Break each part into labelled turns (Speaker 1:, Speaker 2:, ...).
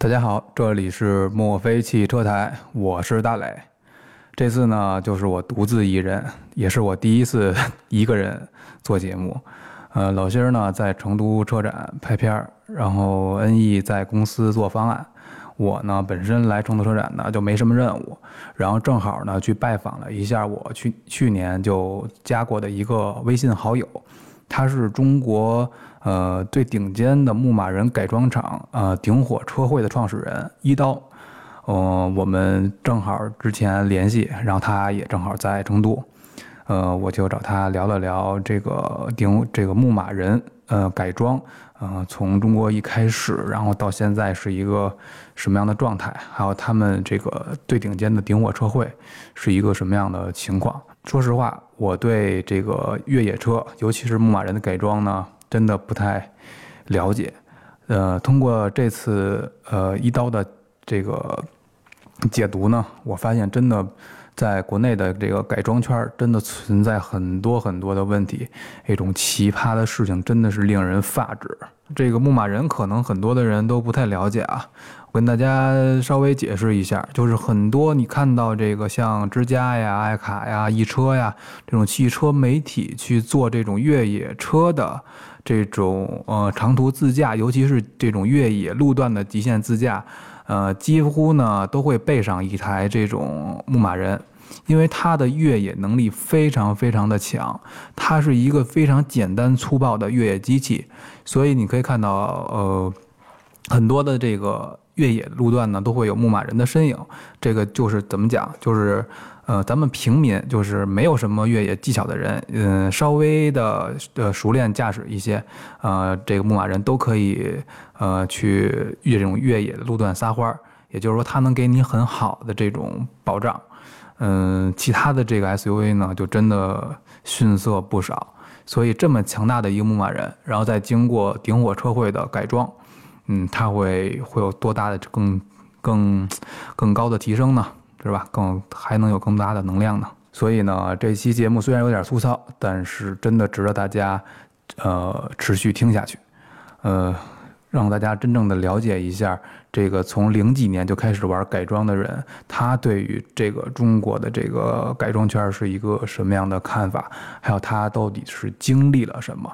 Speaker 1: 大家好，这里是墨菲汽车台，我是大磊。这次呢，就是我独自一人，也是我第一次一个人做节目。呃，老辛儿呢在成都车展拍片儿，然后恩义在公司做方案。我呢本身来成都车展呢就没什么任务，然后正好呢去拜访了一下我去去年就加过的一个微信好友，他是中国呃最顶尖的牧马人改装厂呃顶火车会的创始人一刀。嗯，我们正好之前联系，然后他也正好在成都，呃，我就找他聊了聊这个顶这个牧马人呃改装，呃，从中国一开始，然后到现在是一个什么样的状态，还有他们这个最顶尖的顶火车会是一个什么样的情况。说实话，我对这个越野车，尤其是牧马人的改装呢，真的不太了解。呃，通过这次呃一刀的这个。解读呢？我发现真的，在国内的这个改装圈真的存在很多很多的问题，一种奇葩的事情真的是令人发指。这个牧马人可能很多的人都不太了解啊，我跟大家稍微解释一下，就是很多你看到这个像之家呀、爱卡呀、易车呀这种汽车媒体去做这种越野车的这种呃长途自驾，尤其是这种越野路段的极限自驾。呃，几乎呢都会备上一台这种牧马人，因为它的越野能力非常非常的强，它是一个非常简单粗暴的越野机器，所以你可以看到，呃，很多的这个越野路段呢都会有牧马人的身影。这个就是怎么讲，就是。呃，咱们平民就是没有什么越野技巧的人，嗯，稍微的呃熟练驾驶一些，呃，这个牧马人都可以呃去越这种越野的路段撒欢儿，也就是说，它能给你很好的这种保障。嗯，其他的这个 SUV 呢，就真的逊色不少。所以这么强大的一个牧马人，然后再经过顶火车会的改装，嗯，它会会有多大的更更更高的提升呢？是吧？更还能有更大的能量呢。所以呢，这期节目虽然有点粗糙，但是真的值得大家，呃，持续听下去，呃，让大家真正的了解一下这个从零几年就开始玩改装的人，他对于这个中国的这个改装圈是一个什么样的看法，还有他到底是经历了什么。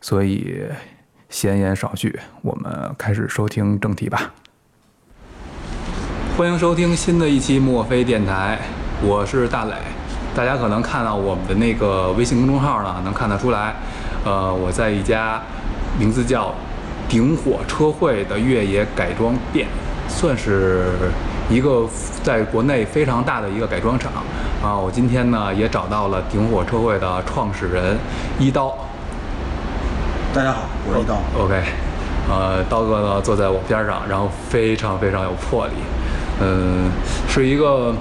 Speaker 1: 所以，闲言少叙，我们开始收听正题吧。欢迎收听新的一期墨菲电台，我是大磊。大家可能看到我们的那个微信公众号呢，能看得出来，呃，我在一家名字叫“顶火车会”的越野改装店，算是一个在国内非常大的一个改装厂啊。我今天呢也找到了顶火车会的创始人一刀。
Speaker 2: 大家好，我是一刀。
Speaker 1: OK，呃，刀哥呢坐在我边上，然后非常非常有魄力。嗯，是一个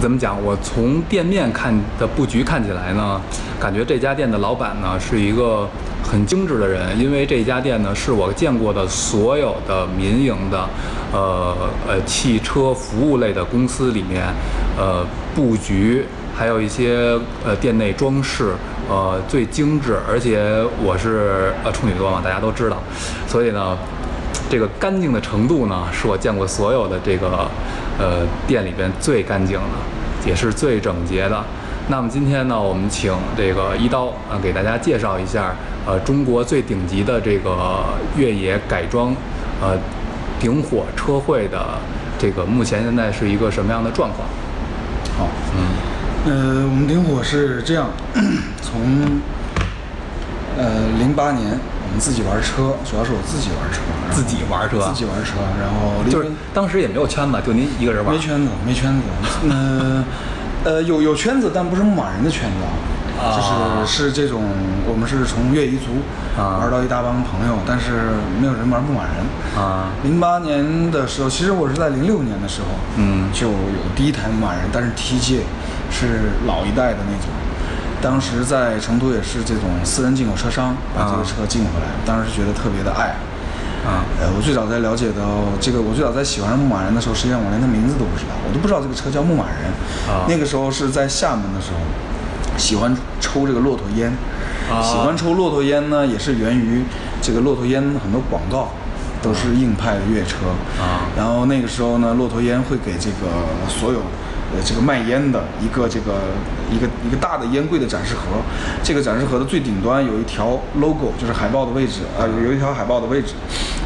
Speaker 1: 怎么讲？我从店面看的布局看起来呢，感觉这家店的老板呢是一个很精致的人，因为这家店呢是我见过的所有的民营的，呃呃汽车服务类的公司里面，呃布局还有一些呃店内装饰，呃最精致，而且我是呃处女座嘛，大家都知道，所以呢。这个干净的程度呢，是我见过所有的这个，呃，店里边最干净的，也是最整洁的。那么今天呢，我们请这个一刀啊，给大家介绍一下，呃，中国最顶级的这个越野改装，呃，顶火车会的这个目前现在是一个什么样的状况？
Speaker 2: 好，嗯，呃，我们顶火是这样，从，呃，零八年。我们自己玩车，主要是我自己玩车，
Speaker 1: 自己玩车，
Speaker 2: 自己玩车，然后
Speaker 1: 就是当时也没有圈子，就您一个人玩。
Speaker 2: 没圈子，没圈子。嗯，呃，有有圈子，但不是牧马人的圈子啊，就是是这种，我们是从越彝族玩到一大帮朋友，但是没有人玩牧马人啊。零八年的时候，其实我是在零六年的时候，嗯，就有第一台牧马人，但是 T 界是老一代的那种。当时在成都也是这种私人进口车商把这个车进回来，当时觉得特别的爱。啊，呃，我最早在了解到这个，我最早在喜欢上牧马人的时候，实际上我连他名字都不知道，我都不知道这个车叫牧马人。啊，那个时候是在厦门的时候，喜欢抽这个骆驼烟。啊，喜欢抽骆驼烟呢，也是源于这个骆驼烟很多广告。都是硬派的越野车。
Speaker 1: 啊
Speaker 2: 然后那个时候呢，骆驼烟会给这个所有呃这个卖烟的一个这个一个一个大的烟柜的展示盒，这个展示盒的最顶端有一条 logo，就是海报的位置，呃有有一条海报的位置，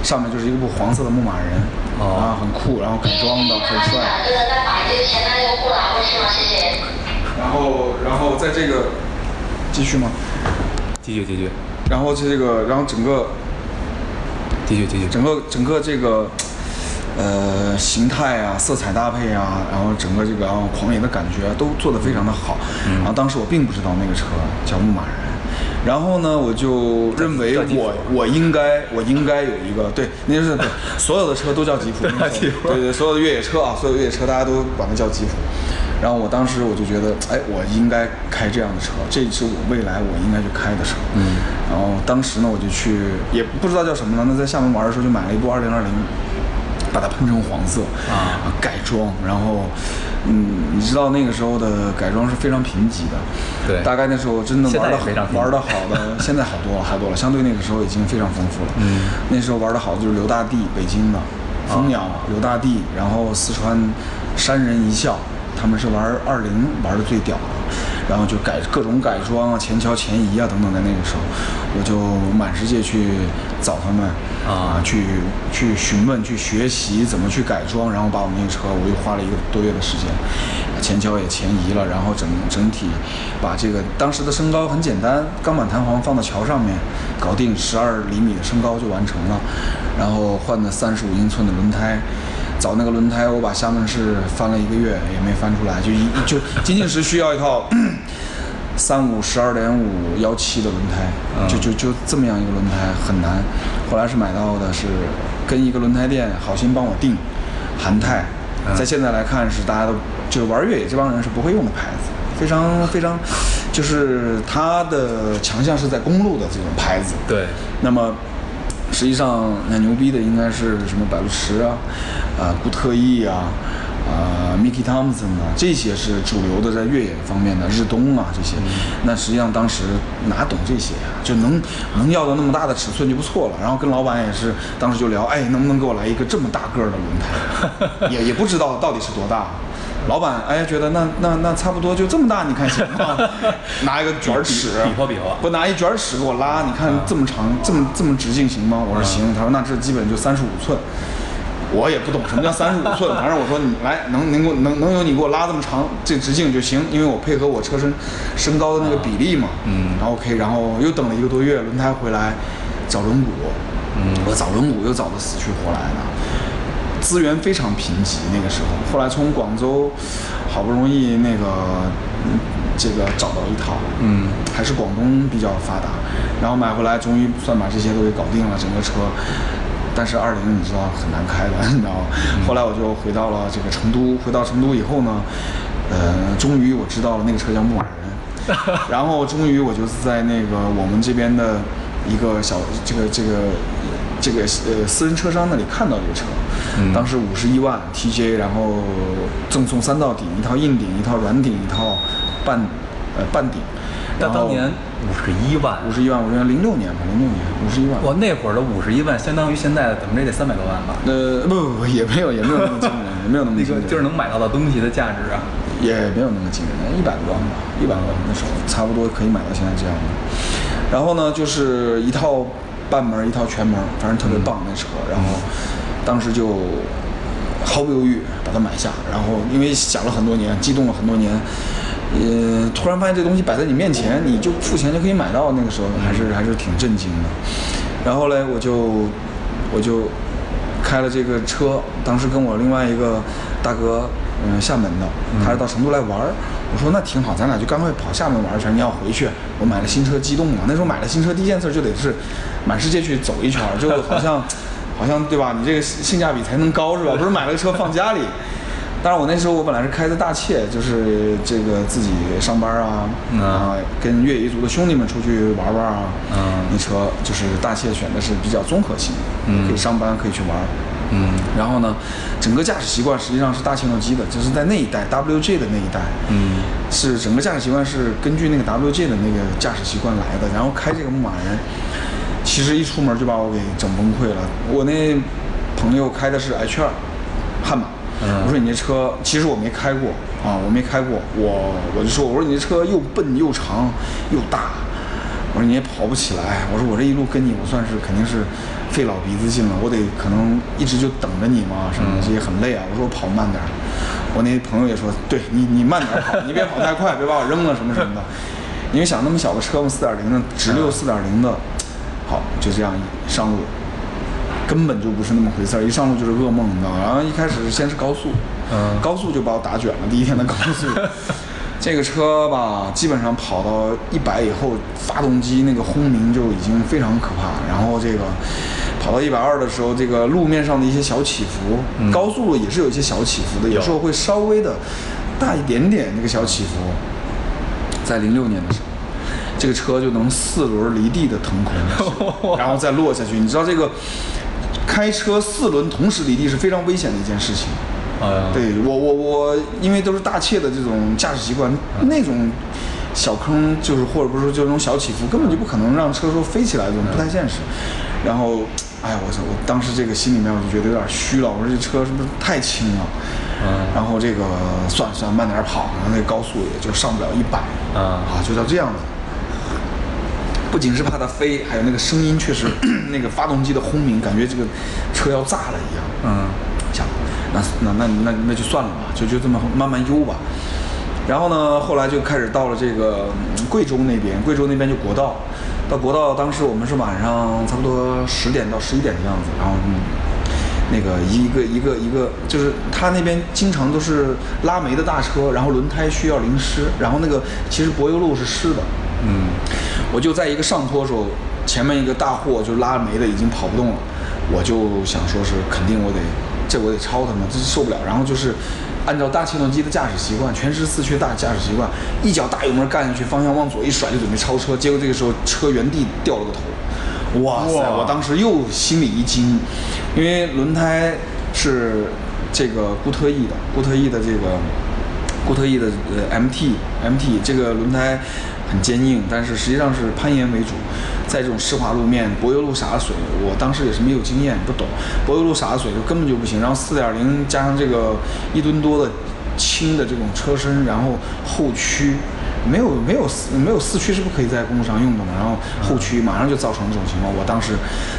Speaker 2: 上面就是一部黄色的牧马人，
Speaker 1: 哦
Speaker 2: 啊很酷，然后改装的很帅。
Speaker 3: 这个再把这个前台给我拿过去吗？谢谢。
Speaker 2: 然后然后在这个继续吗？
Speaker 1: 继续继续
Speaker 2: 然后这个然后整个
Speaker 1: 继续继续。
Speaker 2: 整个整个这个呃形态啊、色彩搭配啊，然后整个这个啊狂野的感觉啊都做得非常的好。然后当时我并不知道那个车叫牧马人。然后呢，我就认为我我应该我应该有一个对，那就是对所有的车都叫吉普，
Speaker 1: 都叫吉普
Speaker 2: 对对，所有的越野车啊，所有越野车大家都管它叫吉普。然后我当时我就觉得，哎，我应该开这样的车，这是我未来我应该去开的车。嗯。然后当时呢，我就去，也不知道叫什么了。那在厦门玩的时候，就买了一部二零二零，把它喷成黄色
Speaker 1: 啊
Speaker 2: 改装。然后，嗯，你知道那个时候的改装是非常贫瘠的。
Speaker 1: 对
Speaker 2: 大概那时候真的玩的玩的好的，现在好多了，好多了。相对那个时候已经非常丰富了。
Speaker 1: 嗯。
Speaker 2: 那时候玩的好的就是刘大地，北京的。蜂鸟、刘大地，然后四川山人一笑，他们是玩二零玩的最屌的，然后就改各种改装啊，前桥前移啊等等，在那个时候，我就满世界去找他们
Speaker 1: 啊
Speaker 2: 去去询问、去学习怎么去改装，然后把我们那个车，我又花了一个多月的时间，前桥也前移了，然后整整体把这个当时的升高很简单，钢板弹簧放到桥上面，搞定十二厘米的升高就完成了，然后换的三十五英寸的轮胎。找那个轮胎，我把厦门市翻了一个月也没翻出来，就一就仅仅是需要一套 三五十二点五幺七的轮胎，
Speaker 1: 嗯
Speaker 2: 就就就这么样一个轮胎很难。后来是买到的是跟一个轮胎店好心帮我订韩泰，
Speaker 1: 嗯
Speaker 2: 在现在来看是大家都就是玩越野这帮人是不会用的牌子，非常非常就是它的强项是在公路的这种牌子。
Speaker 1: 对，
Speaker 2: 那么实际上那牛逼的应该是什么百路驰啊，啊、固特异啊，啊、Mickey Thompson 啊，这些是主流的在越野方面的日东啊这些。那实际上当时哪懂这些啊、就能能要到那么大的尺寸就不错了。然后跟老板也是当时就聊，哎，能不能给我来一个这么大个儿的轮胎？也也不知道到底是多大。老板哎觉得那那那差不多就这么大，你看行吗？拿一个卷尺
Speaker 1: 比划比划
Speaker 2: 不拿一卷尺给我拉，你看这么长，这么这么直径行吗？我说行，他说那这基本就三十五寸。我也不懂什么叫三十五寸，反正我说你来能能给我能能有你给我拉这么长这直径就行，因为我配合我车身身高的那个比例嘛。
Speaker 1: 嗯
Speaker 2: 然后 OK，然后又等了一个多月，轮胎回来找轮毂，
Speaker 1: 嗯
Speaker 2: 我找轮毂又找的死去活来的。资源非常贫瘠，那个时候。后来从广州好不容易那个嗯这个找到一套，
Speaker 1: 嗯，
Speaker 2: 还是广东比较发达，然后买回来终于算把这些都给搞定了，整个车。但是二零你知道很难开的，你知道吗？后来我就回到了这个成都，回到成都以后呢，呃，终于我知道了那个车叫牧马人，然后终于我就是在那个我们这边的一个小这个这个这个呃私人车商那里看到这个车，
Speaker 1: 嗯
Speaker 2: 当时五十一万 TJ，然后赠送三道顶，一套硬顶，一套软顶，一套半呃半顶。
Speaker 1: 那当年五十一万，
Speaker 2: 五十一万，我觉得零六年吧，零六年五十一万。
Speaker 1: 我那会儿的五十一万，相当于现在的怎么着也得三百多万吧？
Speaker 2: 呃不不不也没有也没有那么惊人，也没有那么
Speaker 1: 那
Speaker 2: 惊人，
Speaker 1: 个就是能买到的东西的价值啊。
Speaker 2: 也没有那么惊人，一百多万吧，一百多万那时候差不多可以买到现在这样的。然后呢，就是一套半门，一套全门，反正特别棒那车。然后当时就毫不犹豫把它买下，然后因为想了很多年，激动了很多年，呃，突然发现这东西摆在你面前，你就付钱就可以买到，那个时候还是还是挺震惊的。然后嘞，我就我就开了这个车，当时跟我另外一个大哥，嗯、厦门的，他是到成都来玩儿。我说那挺好，咱俩就赶快跑厦门玩一圈。你要回去，我买了新车，激动嘛。那时候买了新车，第一件事就得是满世界去走一圈，就好像 好像对吧？你这个性价比才能高是吧？不是买了个车放家里。但是，我那时候我本来是开的大切，就是这个自己上班啊，
Speaker 1: 嗯
Speaker 2: 啊，跟越野一族的兄弟们出去玩玩啊，
Speaker 1: 嗯
Speaker 2: 那车就是大切选的是比较综合性的，
Speaker 1: 嗯
Speaker 2: 可以上班可以去玩。
Speaker 1: 嗯
Speaker 2: 然后呢，整个驾驶习惯实际上是大切诺基的，就是在那一代 WJ 的那一代，
Speaker 1: 嗯
Speaker 2: 是整个驾驶习惯是根据那个 WJ 的那个驾驶习惯来的。然后开这个牧马人，其实一出门就把我给整崩溃了。我那朋友开的是 H 二悍马，我说你这车，其实我没开过啊，我没开过，我我就说我说你这车又笨又长又大，我说你也跑不起来，我说我这一路跟你，我算是肯定是费老鼻子劲了，我得可能一直就等着你嘛，什么的也很累啊。我说我跑慢点，我那朋友也说，对你你慢点跑，你别跑太快，别把我扔了什么什么的。因为想那么小的车嘛，四点零的直六四点零的，好就这样一上路，根本就不是那么回事儿，一上路就是噩梦，你知道吗？然后一开始先是高速，
Speaker 1: 嗯
Speaker 2: 高速就把我打卷了，第一天的高速。这个车吧，基本上跑到一百以后，发动机那个轰鸣就已经非常可怕。然后这个跑到一百二的时候，这个路面上的一些小起伏，高速路也是有一些小起伏的，有时候会稍微的大一点点那个小起伏。在零六年的时候，这个车就能四轮离地的腾空，然后再落下去。你知道这个开车四轮同时离地是非常危险的一件事情。
Speaker 1: 啊，
Speaker 2: 对我我我，因为都是大切的这种驾驶习惯，那种小坑就是或者不是说就那种小起伏，根本就不可能让车说飞起来，这种不太现实。然后，哎呀，我操！我当时这个心里面我就觉得有点虚了，我说这车是不是太轻了？
Speaker 1: 嗯
Speaker 2: 然后这个算了算了，慢点跑，然后那个高速也就上不了一百
Speaker 1: 嗯
Speaker 2: 啊，就到这样子。不仅是怕它飞，还有那个声音，确实 那个发动机的轰鸣，感觉这个车要炸了一样。
Speaker 1: 嗯
Speaker 2: 想，那那那那那就算了吧，就就这么慢慢悠吧。然后呢，后来就开始到了这个嗯贵州那边，贵州那边就国道，到国道当时我们是晚上差不多十点到十一点的样子，然后嗯，那个一个一个一个就是他那边经常都是拉煤的大车，然后轮胎需要淋湿，然后那个其实柏油路是湿的，
Speaker 1: 嗯
Speaker 2: 我就在一个上坡的时候，前面一个大货就拉煤的已经跑不动了，我就想说是肯定我得这我得超他们，这受不了。然后就是按照大气动机的驾驶习惯，全时四驱大驾驶习惯，一脚大油门干下去，方向往左一甩就准备超车，结果这个时候车原地掉了个头，哇塞！
Speaker 1: 哇
Speaker 2: 我当时又心里一惊，因为轮胎是这个固特异的，固特异的这个。固特异的呃 MT MT 这个轮胎很坚硬，但是实际上是攀岩为主，在这种湿滑路面，柏油路洒水，我当时也是没有经验，不懂，柏油路洒水就根本就不行。然后四点零加上这个一吨多的轻的这种车身，然后后驱。没有没有四没有四驱是不可以在公路上用的嘛，然后后驱马上就造成这种情况，我当时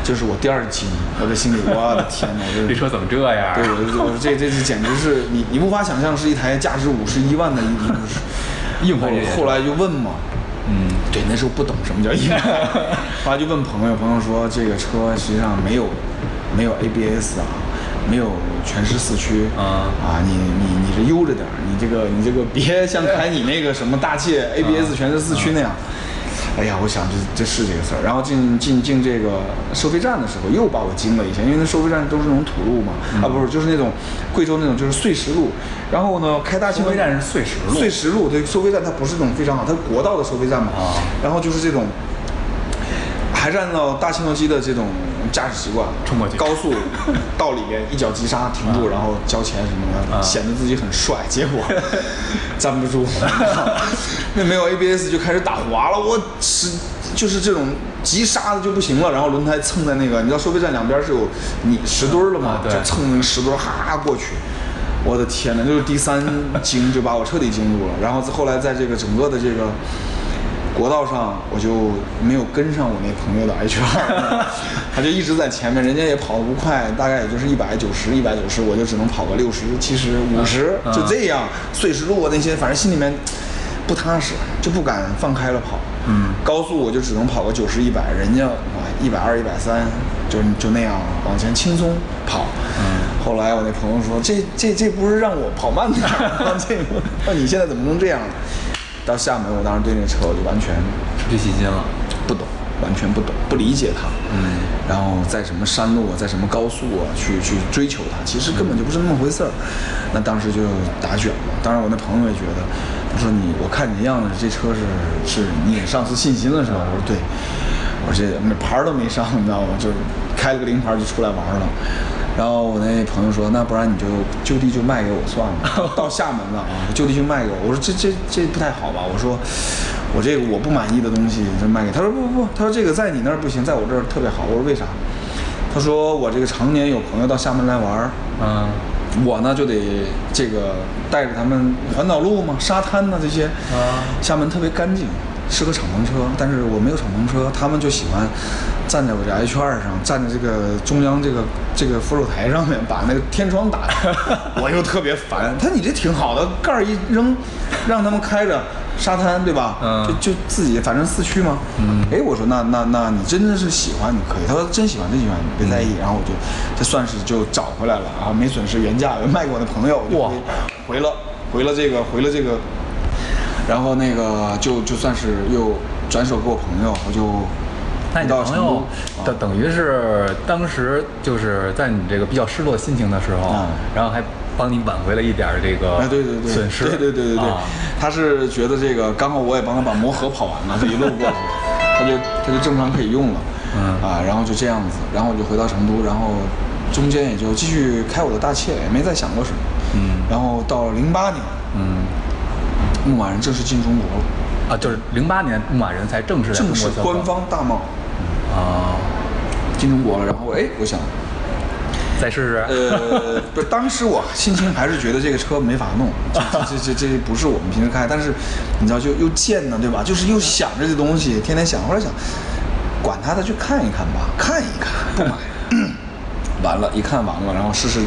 Speaker 2: 就是我第二惊，我的心里我的天哪，我这
Speaker 1: 这车怎么这样？
Speaker 2: 对，我就我说这这这简直是你你无法想象是一台价值五十一万的一一 后
Speaker 1: 硬派越野
Speaker 2: 后来就问嘛，
Speaker 1: 嗯。
Speaker 2: 对，那时候不懂什么叫硬派，后来就问朋友，朋友说这个车实际上没有没有 ABS 啊，没有全时四驱。
Speaker 1: 啊。
Speaker 2: 啊，你你你这悠着点儿，你这个你这个别像开你那个什么大切 ABS 全时四驱那样。哎呀，我想这这是这个事儿，然后进进进这个收费站的时候，又把我惊了一下，因为那收费站都是那种土路嘛，啊不是，就是那种贵州那种就是碎石路，然后呢开大
Speaker 1: 收费站是碎石路。
Speaker 2: 碎石路对，收费站它不是那种非常好，它是国道的收费站嘛，
Speaker 1: 啊。
Speaker 2: 然后就是这种，还是按照大气动机的这种驾驶习惯，
Speaker 1: 冲过去
Speaker 2: 高速到里边一脚急刹停住，然后交钱什么的，
Speaker 1: 啊
Speaker 2: 显得自己很帅，结果 站不住，那没有 ABS 就开始打滑了，我是就是这种急刹的就不行了，然后轮胎蹭在那个，你知道收费站两边是有你石墩儿的嘛
Speaker 1: 啊，对
Speaker 2: 就蹭那个石墩儿哈过去。我的天呐，就是第三 惊就把我彻底惊住了。然后后来在这个整个的这个国道上，我就没有跟上我那朋友的 H 二，他就一直在前面，人家也跑得不快，大概也就是一百九十、一百九十，我就只能跑个六十、七十、五十，
Speaker 1: 嗯
Speaker 2: 就这样。碎石路啊那些，反正心里面不踏实，就不敢放开了跑。
Speaker 1: 嗯
Speaker 2: 高速我就只能跑个九十、一百，人家哇一百二、一百三，就就那样往前轻松跑。
Speaker 1: 嗯
Speaker 2: 后来我那朋友说，这这这不是让我跑慢点儿吗？这个，那你现在怎么能这样？到厦门，我当时对那个车我就完全
Speaker 1: 失去信心了。
Speaker 2: 不懂，完全不懂，不理解它。
Speaker 1: 嗯，
Speaker 2: 然后在什么山路啊，在什么高速啊，去去追求它，其实根本就不是那么回事儿。那当时就打卷了。当然，我那朋友也觉得，他说你，我看你的样子，这车是是你也丧失信心了是吧？我说对，我说这牌儿都没上，你知道吗？就是开了个零牌就出来玩儿了。然后我那朋友说，那不然你就就地就卖给我算了，到厦门了啊，就地就卖给我。我说这这这不太好吧？我说我这个我不满意的东西就卖给他说不不不，他说这个在你那儿不行，在我这儿特别好。我说为啥？他说我这个常年有朋友到厦门来玩儿，
Speaker 1: 嗯
Speaker 2: 我呢就得这个带着他们环岛路嘛，沙滩呐这些，
Speaker 1: 啊
Speaker 2: 厦门特别干净，适合敞篷车，但是我没有敞篷车，他们就喜欢站在我这 H 二上，站在这个中央这个这个扶手台上面，把那个天窗打开，我又特别烦。他说你这挺好的，盖儿一扔，让他们开着。沙滩对吧？
Speaker 1: 嗯
Speaker 2: 就就自己反正四驱嘛。嗯。哎，我说那那那你真的是喜欢你可以。他说真喜欢真喜欢，你别在意。然后我就这算是就找回来了啊，没损失原价，卖给我的朋友。我就回了回了这个回了这个，然后那个就就算是又转手给我朋友，我就
Speaker 1: 那你
Speaker 2: 到成
Speaker 1: 朋友
Speaker 2: 都
Speaker 1: 等等于是当时就是在你这个比较失落心情的时候，
Speaker 2: 嗯。
Speaker 1: 然后还帮你挽回了一点儿这个
Speaker 2: 哎，对对对，
Speaker 1: 损失，
Speaker 2: 对对对对对，
Speaker 1: 啊。
Speaker 2: 他是觉得这个刚好我也帮他把磨合跑完了，这一路过去，他就他就正常可以用了，
Speaker 1: 嗯。
Speaker 2: 啊，然后就这样子，然后我就回到成都，然后中间也就继续开我的大切，也没再想过什么，
Speaker 1: 嗯。
Speaker 2: 然后到零八年，
Speaker 1: 嗯
Speaker 2: 牧马人正式进中国了，
Speaker 1: 啊，就是零八年牧马人才正式
Speaker 2: 正式官方大贸
Speaker 1: 啊，
Speaker 2: 进中国了，然后哎，我想。
Speaker 1: 再试试，
Speaker 2: 呃，不是，当时我心情还是觉得这个车没法弄，这这这这这不是我们平时开，但是你知道就又贱呢，对吧？就是又想着这东西，天天想，后来想，管他的，去看一看吧，看一看，不买。完了，一看完了，然后试试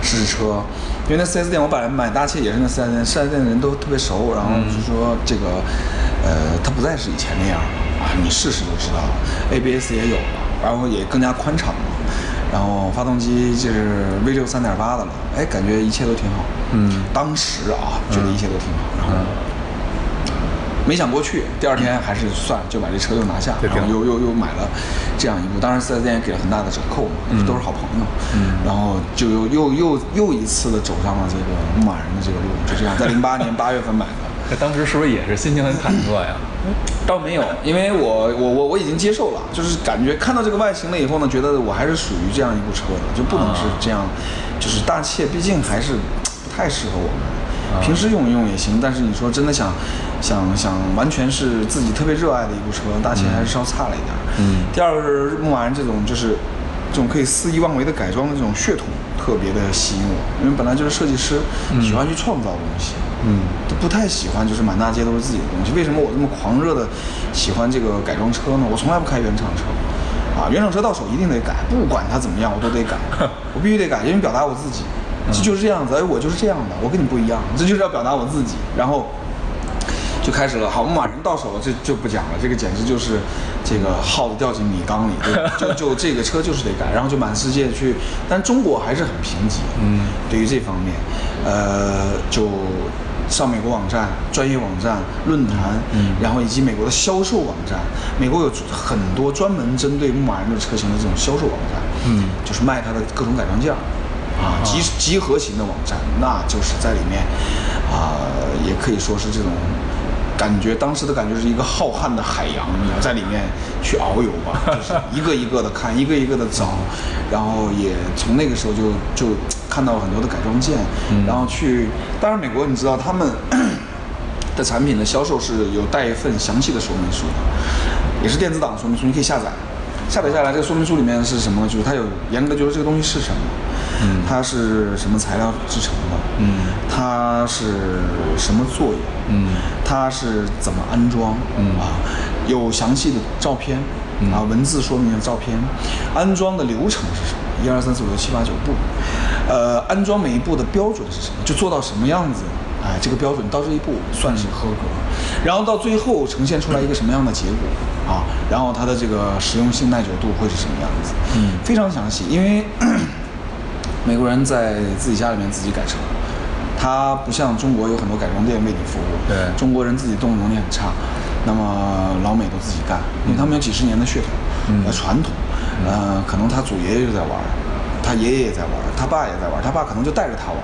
Speaker 2: 试试车，因为那 4S 店我本来买大切也是那 4S 店，4S 店的人都特别熟，然后就说这个，呃，它不再是以前那样啊，你试试就知道了，ABS 也有了，然后也更加宽敞了。然后发动机就是 V 六三点八的了，哎，感觉一切都挺好。
Speaker 1: 嗯
Speaker 2: 当时啊，觉得一切都挺好，然后没想过去，第二天还是算了，就把这车又拿下，然后又又又买了这样一部，当然四 S 店也给了很大的折扣嘛，都是好朋友。
Speaker 1: 嗯
Speaker 2: 然后就又又又又一次的走上了这个牧马人的这个路，就这样，在零八年八月份买的。
Speaker 1: 这当时是不是也是心情很忐忑呀？
Speaker 2: 倒没有，因为我我我我已经接受了，就是感觉看到这个外形了以后呢，觉得我还是属于这样一部车的，就不能是这样，就是大切毕竟还是不太适合我们。平时用一用也行，但是你说真的想想想完全是自己特别热爱的一部车，大切还是稍差了一点。
Speaker 1: 嗯
Speaker 2: 第二个是牧马人这种就是这种可以肆意妄为的改装的这种血统特别的吸引我，因为本来就是设计师，喜欢去创造东西。
Speaker 1: 嗯
Speaker 2: 都不太喜欢，就是满大街都是自己的东西。为什么我这么狂热的喜欢这个改装车呢？我从来不开原厂车，啊，原厂车到手一定得改，不管它怎么样，我都得改，我必须得改，因为表达我自己，这就是这样子。哎，我就是这样的，我跟你不一样，这就是要表达我自己。然后就开始了，好，牧马人到手了，这就不讲了，这个简直就是这个耗子掉进米缸里，就就就这个车就是得改，然后就满世界去，但中国还是很贫瘠，
Speaker 1: 嗯，
Speaker 2: 对于这方面，呃，就上美国网站、专业网站、论坛，
Speaker 1: 嗯
Speaker 2: 然后以及美国的销售网站，美国有很多专门针对牧马人的车型的这种销售网站，
Speaker 1: 嗯
Speaker 2: 就是卖它的各种改装件儿。啊，集集合型的网站，那就是在里面，啊、也可以说是这种感觉，当时的感觉是一个浩瀚的海洋，你要在里面去遨游吧，就是一个一个的看，一个一个的找，然后也从那个时候就就看到了很多的改装件，然后去，当然美国你知道他们 的产品的销售是有带一份详细的说明书的，也是电子档说明书，你可以下载。下载下来，这个说明书里面是什么？就是它有严格的就是这个东西是什么，
Speaker 1: 嗯。
Speaker 2: 它是什么材料制成的，
Speaker 1: 嗯。
Speaker 2: 它是什么作用，
Speaker 1: 嗯。
Speaker 2: 它是怎么安装，
Speaker 1: 嗯。
Speaker 2: 啊，有详细的照片，啊，文字说明的照片，安装的流程是什么？一二三四五六七八九步，呃，安装每一步的标准是什么？就做到什么样子？哎，这个标准到这一步算是合格，然后到最后呈现出来一个什么样的结果？啊？然后它的这个实用性耐久度会是什么样子？
Speaker 1: 嗯。
Speaker 2: 非常详细，因为美国人在自己家里面自己改车，他不像中国有很多改装店为你服务，
Speaker 1: 对。
Speaker 2: 中国人自己动手能力很差，那么老美都自己干，因为他们有几十年的血统，
Speaker 1: 嗯。
Speaker 2: 呃传统，呃，可能他祖爷爷就在玩，他爷爷也在玩，他爸也在玩，他爸可能就带着他玩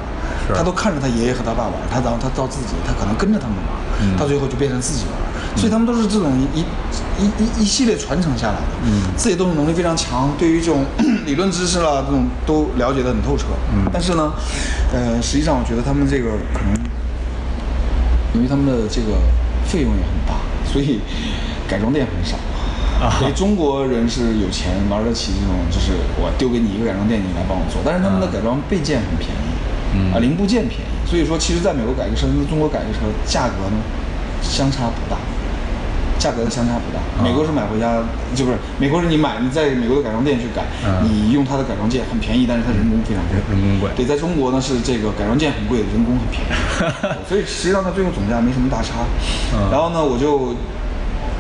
Speaker 2: 他都看着他爷爷和他爸玩，他然后他到自己，他可能跟着他们玩，
Speaker 1: 嗯。
Speaker 2: 到最后就变成自己玩儿，所以他们都是这种一一一一系列传承下来的，嗯，自己动手能力非常强，对于这种 理论知识啦，这种都了解的很透彻，嗯，但是呢，呃，实际上我觉得他们这个可能，因为他们的这个费用也很大，所以改装店很少。啊，所以中国人是有钱玩得起这种，就是我丢给你一个改装店，你来帮我做，但是他们的改装备件很便宜，嗯啊，零部件便宜，所以说其实在美国改个车跟中国改个车价格呢相差不大，价格的相差不大。美国是买回家，就不是美国是你买你在美国的改装店去改，你用它的改装件很便宜，但是它人工非常贵，
Speaker 1: 人工贵。
Speaker 2: 对，在中国呢是这个改装件很贵，人工很便宜，所以实际上它最后总价没什么大差。然后呢，我就。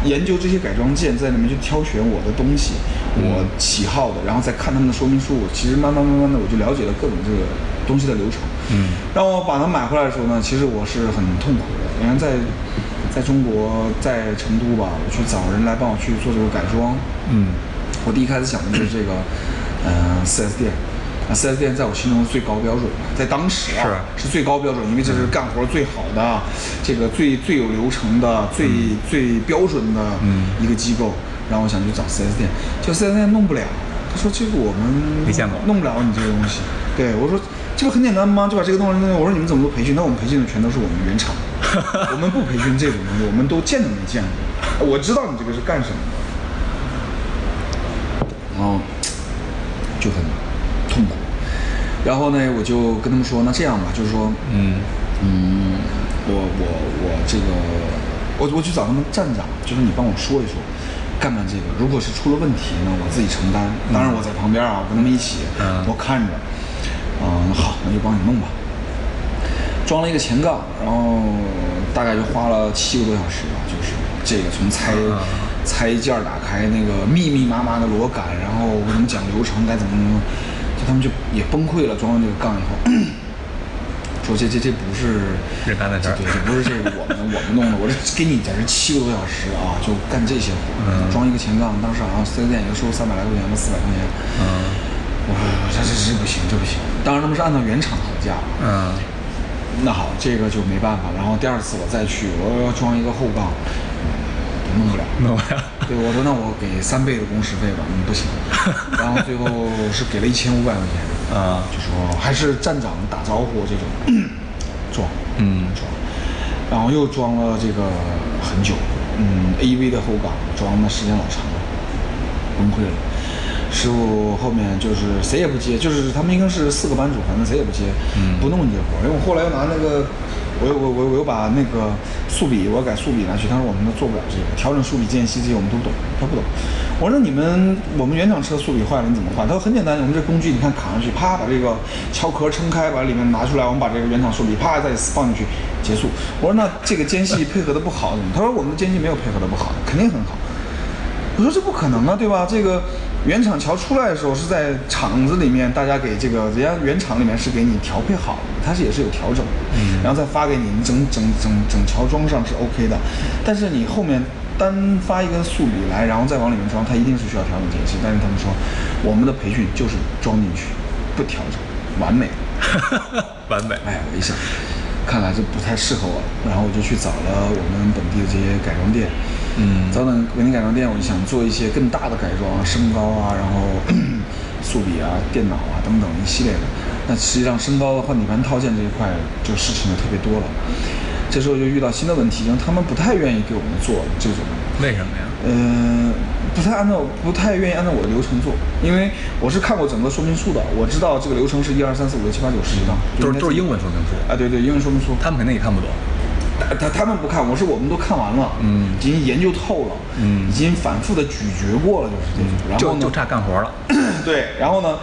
Speaker 2: 研究这些改装件，在里面去挑选我的东西，我喜好的，然后再看他们的说明书。其实慢慢慢慢的，我就了解了各种这个东西的流程。嗯，让我把它买回来的时候呢，其实我是很痛苦的。因为在在中国，在成都吧，我去找人来帮我去做这个改装。嗯，我第一开始想的就是这个，嗯，4S 店。啊，4S 店在我心中最高标准，在当时啊是最高标准，因为这是干活最好的，这个最最有流程的、最最标准的一个机构。然后我想去找 4S 店，就 4S 店弄不了。他说这个我们
Speaker 1: 没见过，
Speaker 2: 弄不了你这个东西。对我说这不很简单吗？就把这个东西弄。我说你们怎么做培训？那我们培训的全都是我们原厂，我们不培训这种东西，我们都见都没见过。我知道你这个是干什么的，然后就很。痛苦，然后呢，我就跟他们说，那这样吧，就是说，嗯嗯，我我我这个，我我去找他们站长，就是你帮我说一说，干干这个，如果是出了问题呢，我自己承担，当然我在旁边啊，跟他们一起，我看着，嗯，好，那就帮你弄吧。装了一个前杠，然后大概就花了七个多小时吧，就是这个从拆拆件打开那个密密麻麻的螺杆，然后我跟他们讲流程该怎么怎么。他们就也崩溃了，装完这个杠以后，说这这这不是
Speaker 1: 人干的事儿，
Speaker 2: 对，这不是这个我们我们弄的，我这给你在这七个多小时啊，就干这些活，装一个前杠，当时好像四 S 店也就收三百来块钱吧，四百块钱。嗯，我说这这这不行，这不行。当然他们是按照原厂的价。嗯，那好，这个就没办法。然后第二次我再去，我要装一个后杠。弄不了，
Speaker 1: 弄不了。
Speaker 2: 对，我说那我给三倍的工时费吧，嗯，不行。然后最后是给了一千五百块钱，啊，就说还是站长打招呼这种装，嗯，装。然后又装了这个很久，嗯，A V 的后杠装的时间老长了，崩溃了。师傅后面就是谁也不接，就是他们应该是四个班主，反正谁也不接，嗯，不弄这活。因为我后来又拿那个。我我我我又把那个速比，我改速比拿去，他说我们都做不了这个，调整速比间隙这些我们都懂，他不懂。我说你们我们原厂车速比坏了你怎么换？他说很简单，我们这工具你看卡上去，啪把这个壳壳撑开，把里面拿出来，我们把这个原厂速比啪再放进去结束。我说那这个间隙配合的不好怎么？他说我们的间隙没有配合的不好，肯定很好。我说这不可能啊，对吧？这个。原厂桥出来的时候是在厂子里面，大家给这个人家原厂里面是给你调配好的，它是也是有调整，嗯，然后再发给你，你整整整整桥装上是 OK 的，但是你后面单发一根速比来，然后再往里面装，它一定是需要调整间隙。但是他们说，我们的培训就是装进去，不调整，完美，
Speaker 1: 完美。
Speaker 2: 哎，我一想。看来这不太适合我，然后我就去找了我们本地的这些改装店，嗯，等等文明改装店，我就想做一些更大的改装，升高啊，然后 速比啊、电脑啊等等一系列的。那实际上升高换底盘套件这一块，就事情就特别多了。这时候就遇到新的问题，因为他们不太愿意给我们做这种。
Speaker 1: 为什么呀？
Speaker 2: 嗯。不太按照，不太愿意按照我的流程做，因为我是看过整个说明书的，我知道这个流程是一二三四五六七八九十几道，
Speaker 1: 都是都是英文说明书。
Speaker 2: 啊，对对，英文说明书，
Speaker 1: 他们肯定也看不懂。
Speaker 2: 他他他们不看，我是我们都看完了，嗯，已经研究透了，嗯，已经反复的咀嚼过了，就是这种。然后
Speaker 1: 就就差干活了。
Speaker 2: 对，然后呢？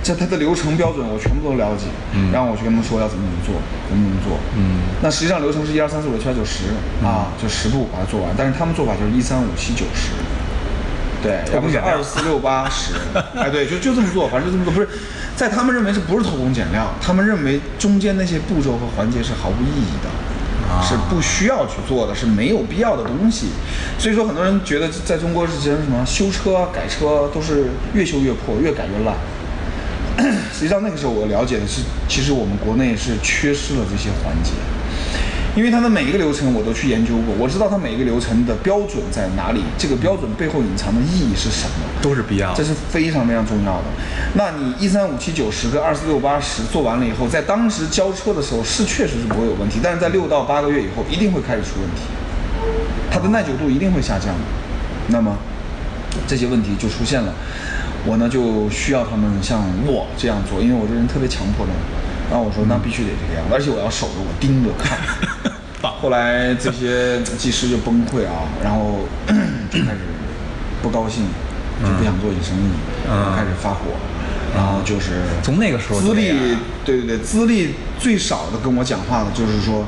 Speaker 2: 这它的流程标准我全部都了解，嗯，然后我去跟他们说要怎么怎么做，怎么怎么做，嗯，那实际上流程是一二三四五六七八九十啊，就十步把它做完，但是他们做法就是一三五七九十。对，要不是二四六八十，哎，对，就就这么做，反正就这么做，不是，在他们认为这不是偷工减料，他们认为中间那些步骤和环节是毫无意义的，是不需要去做的，是没有必要的东西。所以说，很多人觉得在中国是实什么修车改车都是越修越破，越改越烂。实际上那个时候我了解的是，其实我们国内是缺失了这些环节。因为它的每一个流程我都去研究过，我知道它每一个流程的标准在哪里，这个标准背后隐藏的意义是什么。
Speaker 1: 都是必要的。
Speaker 2: 这是非常非常重要的。那你一三五七九十跟二四六八十做完了以后，在当时交车的时候是确实是不会有问题，但是在六到八个月以后一定会开始出问题，它的耐久度一定会下降。那么这些问题就出现了，我呢就需要他们像我这样做，因为我这人特别强迫症。然后我说那必须得这个样，而且我要守着我盯着看。后来这些技师就崩溃啊，然后 就开始不高兴，就不想做你生意，
Speaker 1: 嗯。
Speaker 2: 开始发火，然后就是
Speaker 1: 从那个时候
Speaker 2: 资历，对对对，资历最少的跟我讲话的就是说，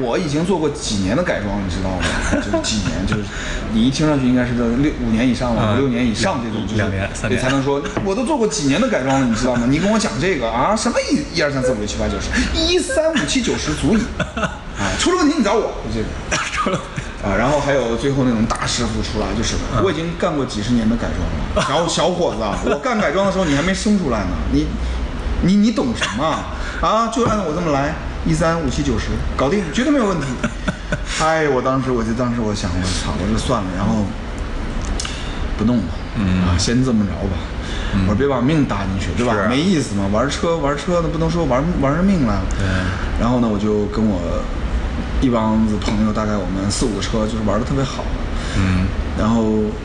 Speaker 2: 我已经做过几年的改装，你知道吗？就是几年，就是你一听上去应该是这六五年以上了，
Speaker 1: 嗯。
Speaker 2: 五六年以上这种，就是
Speaker 1: 两年三年。
Speaker 2: 对才能说，我都做过几年的改装了，你知道吗？你跟我讲这个啊，什么一一二三四五六七八九十，一三五七九十足矣，啊，出了问题你找我，就这个。
Speaker 1: 出了
Speaker 2: 啊，然后还有最后那种大师傅出来，就是我已经干过几十年的改装了，然后小伙子啊，我干改装的时候你还没生出来呢，你你你懂什么啊？啊，就按照我这么来，一三五七九十，搞定，绝对没有问题。哎，我当时我就当时我想，我操，我就算了，然后不弄了，嗯啊，先这么着吧。我说别把命搭进去，对吧？
Speaker 1: 是
Speaker 2: 没意思嘛，玩车玩车的不能说玩玩人命了。
Speaker 1: 对
Speaker 2: 然后呢，我就跟我一帮子朋友，大概我们四五个车，就是玩的特别好。
Speaker 1: 嗯
Speaker 2: 然后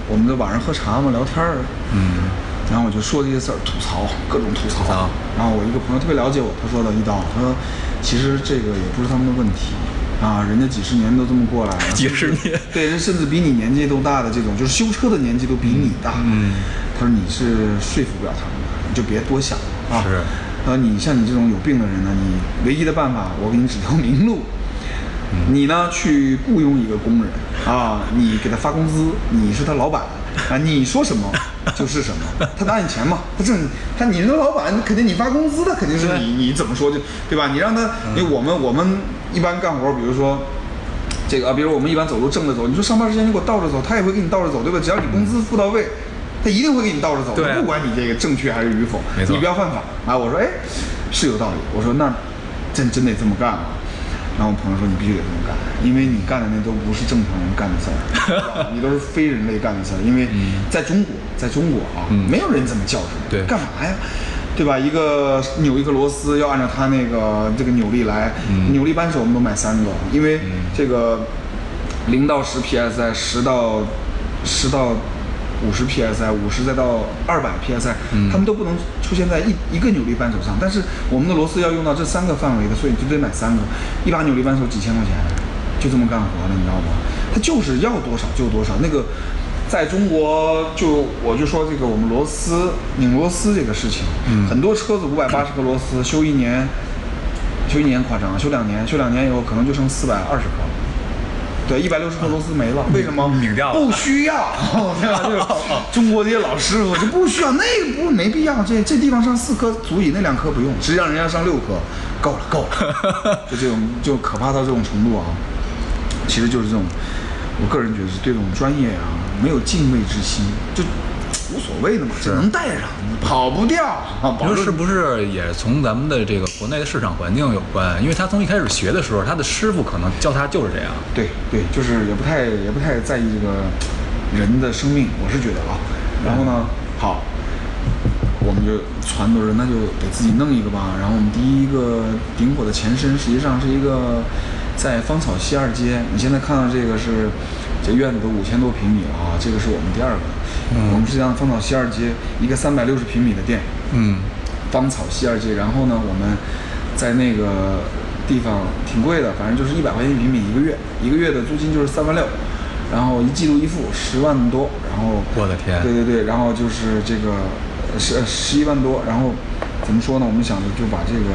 Speaker 2: 我们在晚上喝茶嘛，聊天儿。
Speaker 1: 嗯
Speaker 2: 然后我就说这些事儿，吐槽各种吐槽。
Speaker 1: 吐槽
Speaker 2: 然后我一个朋友特别了解我，他说的一刀，他说其实这个也不是他们的问题啊，人家几十年都这么过来了，
Speaker 1: 几十年
Speaker 2: 对，人甚至比你年纪都大的这种，就是修车的年纪都比你大。
Speaker 1: 嗯，
Speaker 2: 他说你是说服不了他们的，你就别多想啊。
Speaker 1: 是
Speaker 2: 他说你像你这种有病的人呢，你唯一的办法，我给你指条明路。你呢，去雇佣一个工人啊，你给他发工资，你是他老板啊，你说什么 就是什么，他拿你钱嘛，他挣他你是他老板，肯定你发工资，他肯定是你你怎么说就对吧？你让他，因为我们我们一般干活，比如说。这个啊，比如我们一般走路正着走，你说上班时间你给我倒着走，他也会给你倒着走，对吧？只要你工资付到位，他一定会给你倒着走，
Speaker 1: 对
Speaker 2: 不管你这个正确还是与否，你不要犯法啊！我说，哎，是有道理。我说那真真得这么干啊。然后我朋友说你必须得这么干，因为你干的那都不是正常人干的事儿，你都是非人类干的事儿。因为在中国，在中国啊，
Speaker 1: 嗯
Speaker 2: 没有人这么教训，
Speaker 1: 对
Speaker 2: 干嘛呀？对吧？一个扭一个螺丝要按照它那个这个扭力来，
Speaker 1: 嗯
Speaker 2: 扭力扳手我们都买三个，因为这个零到十 psi，十到十到五十 psi，五十再到二百 psi，、
Speaker 1: 嗯
Speaker 2: 它们都不能出现在一一个扭力扳手上。但是我们的螺丝要用到这三个范围的，所以你就得买三个，一把扭力扳手几千块钱，就这么干活的，你知道吗？他就是要多少就多少。那个在中国就我就说这个我们螺丝拧螺丝这个事情，
Speaker 1: 嗯
Speaker 2: 很多车子五百八十颗螺丝修一年，修一年夸张，修两年，修两年以后可能就剩四百二十颗了。对，一百六十颗螺丝没了，为什么？
Speaker 1: 拧掉了
Speaker 2: 不需要，对吧？就是中国这些老师傅就不需要，那个不没必要，这这地方上四颗足以，那两颗不用，实际上人家上六颗，够了够了，就这种就可怕到这种程度啊！其实就是这种，我个人觉得是对这种专业啊没有敬畏之心，就无所谓的嘛，只能带上，跑不掉啊！
Speaker 1: 你说是不是也从咱们的这个国内的市场环境有关？因为他从一开始学的时候，他的师傅可能教他就是这样。
Speaker 2: 对对，就是也不太也不太在意这个人的生命，我是觉得啊。然后呢，好，我们就传都是那就得自己弄一个吧。然后我们第一个顶火的前身实际上是一个在芳草西二街，你现在看到这个是这院子都五千多平米了啊，这个是我们第二个。我们实际上芳草西二街一个三百六十平米的店，
Speaker 1: 嗯
Speaker 2: 芳草西二街，然后呢，我们在那个地方挺贵的，反正就是一百块钱一平米一个月，一个月的租金就是三万六，然后一季度一付十万多，然后
Speaker 1: 我的天
Speaker 2: 对对对，然后就是这个呃十十一万多，然后怎么说呢？我们想着就把这个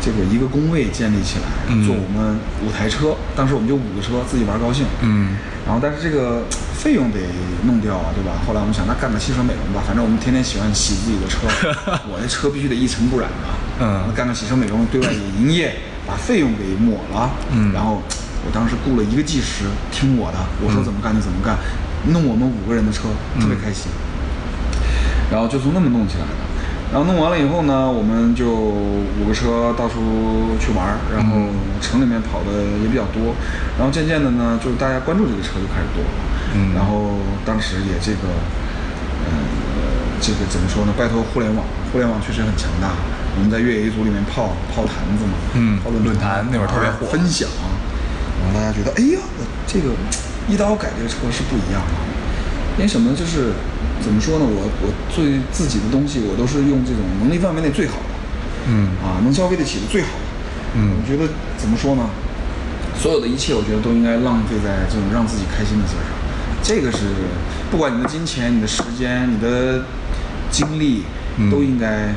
Speaker 2: 这个一个工位建立起来，
Speaker 1: 嗯
Speaker 2: 做我们五台车，当时我们就五个车自己玩高兴，
Speaker 1: 嗯
Speaker 2: 然后但是这个费用得弄掉啊，对吧？后来我们想，那干个汽车美容吧，反正我们天天喜欢洗自己的车，我的车必须得一尘不染的。
Speaker 1: 嗯
Speaker 2: 那干个汽车美容，对外也营业，把费用给抹了。
Speaker 1: 嗯
Speaker 2: 然后我当时雇了一个技师，听我的，我说怎么干就怎么干，弄我们五个人的车，特别开心。然后就从那么弄起来的。然后弄完了以后呢，我们就五个个车到处去玩儿，然后城里面跑的也比较多，然后渐渐的呢，就是大家关注这个车就开始多了，
Speaker 1: 嗯
Speaker 2: 然后当时也这个，呃，这个怎么说呢？拜托互联网，互联网确实很强大。我们在越野一组里面泡泡坛子嘛，
Speaker 1: 嗯
Speaker 2: 泡论
Speaker 1: 论坛那会儿特别火
Speaker 2: 分享，然后大家觉得，哎呀，这个一刀改这个车是不一样的。因为什么呢？就是怎么说呢？我我对自己的东西，我都是用这种能力范围内最好的，
Speaker 1: 嗯
Speaker 2: 啊，能消费得起的最好的。
Speaker 1: 嗯
Speaker 2: 我觉得怎么说呢？所有的一切，我觉得都应该浪费在这种让自己开心的事上。这个是不管你的金钱、你的时间、你的精力，
Speaker 1: 嗯
Speaker 2: 都应该。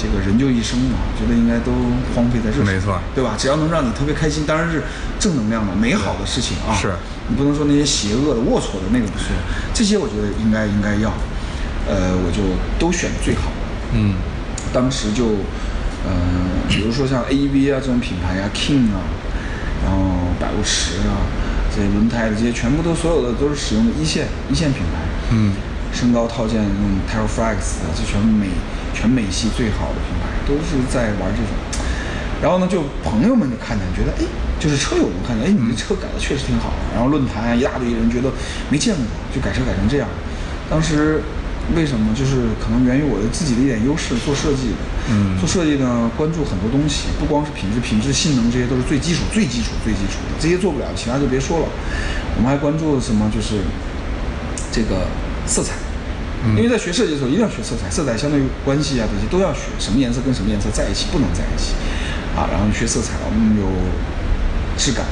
Speaker 2: 这个人就一生嘛，我觉得应该都荒废在这上，
Speaker 1: 没错。
Speaker 2: 对吧？只要能让你特别开心，当然是正能量的、美好的事情啊。
Speaker 1: 是。
Speaker 2: 你不能说那些邪恶的、龌龊的那个不说，这些我觉得应该应该要，呃，我就都选最好的。
Speaker 1: 嗯。
Speaker 2: 当时就，呃，比如说像 AEV 啊这种品牌啊，King 啊，然后百物驰啊，这些轮胎的这些全部都所有的都是使用的一线一线品牌，
Speaker 1: 嗯
Speaker 2: 身高套件用 t e r r f l e x 啊，这全美全美系最好的品牌，都是在玩这种。然后呢，就朋友们就看见，觉得哎，就是车友们看见，哎，你这车改的确实挺好。然后论坛啊，一大堆人觉得没见过，就改车改成这样。当时为什么？就是可能源于我的自己的一点优势，做设计的。
Speaker 1: 嗯
Speaker 2: 做设计呢，关注很多东西，不光是品质、品质、性能，这些都是最基础、最基础、最基础的。这些做不了，其他就别说了。我们还关注什么？就是这个色彩。因为在学设计的时候，一定要学色彩，色彩相对关系啊，这些都要学，什么颜色跟什么颜色在一起，不能在一起，啊，然后学色彩，我们有质感，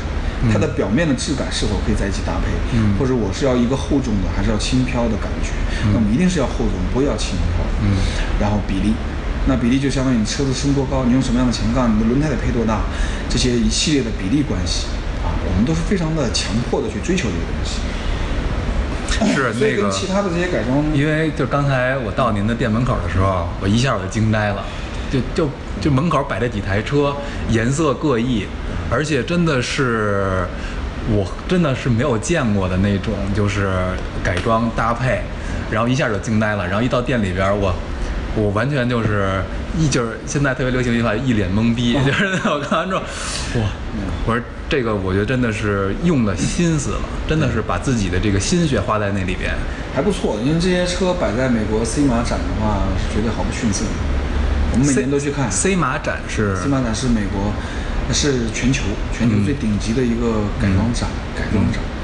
Speaker 2: 它的表面的质感是否可以在一起搭配，
Speaker 1: 嗯
Speaker 2: 或者我是要一个厚重的，还是要轻飘的感觉，那我们一定是要厚重，不要轻飘，
Speaker 1: 嗯，
Speaker 2: 然后比例。那比例就相当于你车子升多高，你用什么样的前杠，你的轮胎得配多大，这些一系列的比例关系啊，我们都是非常的强迫的去追求这个东西。
Speaker 1: 是那个
Speaker 2: 其他的这些改装，
Speaker 1: 因为就刚才我到您的店门口的时候，我一下我就惊呆了，就就就门口摆着几台车，颜色各异，而且真的是我真的是没有见过的那种，就是改装搭配，然后一下就惊呆了，然后一到店里边儿，我我完全就是一就是现在特别流行一句话，一脸懵逼，就是我看完之后，哇，我说这个我觉得真的是用了心思了，真的是把自己的这个心血花在那里边。
Speaker 2: 还不错，因为这些车摆在美国 C 马展的话，是绝对毫不逊色的。我们每年都去看
Speaker 1: C 马展是
Speaker 2: C 马展是美国，是全球全球最顶级的一个改装展，改装展。
Speaker 1: 嗯，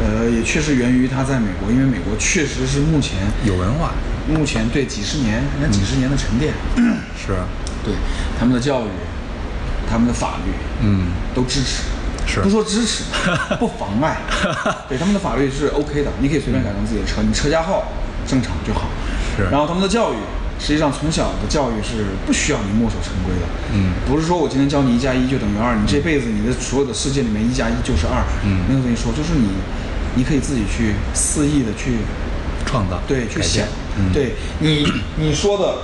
Speaker 2: 呃，也确实源于他在美国，因为美国确实是目前
Speaker 1: 有文化，
Speaker 2: 目前对几十年，人家几十年的沉淀，
Speaker 1: 是，
Speaker 2: 对他们的教育，他们的法律，
Speaker 1: 嗯，
Speaker 2: 都支持，
Speaker 1: 是。
Speaker 2: 不说支持，不妨碍，对他们的法律是 OK 的，你可以随便改装自己的车，你车架号正常就好。
Speaker 1: 是。
Speaker 2: 然后他们的教育，实际上从小的教育是不需要你墨守成规的，
Speaker 1: 嗯。
Speaker 2: 不是说我今天教你一加一就等于二，你这辈子你的所有的世界里面一加一就是二，
Speaker 1: 嗯。
Speaker 2: 没有这么说，就是你，你可以自己去肆意的去
Speaker 1: 创造，
Speaker 2: 对，去想，
Speaker 1: 嗯，，
Speaker 2: 对你你说的，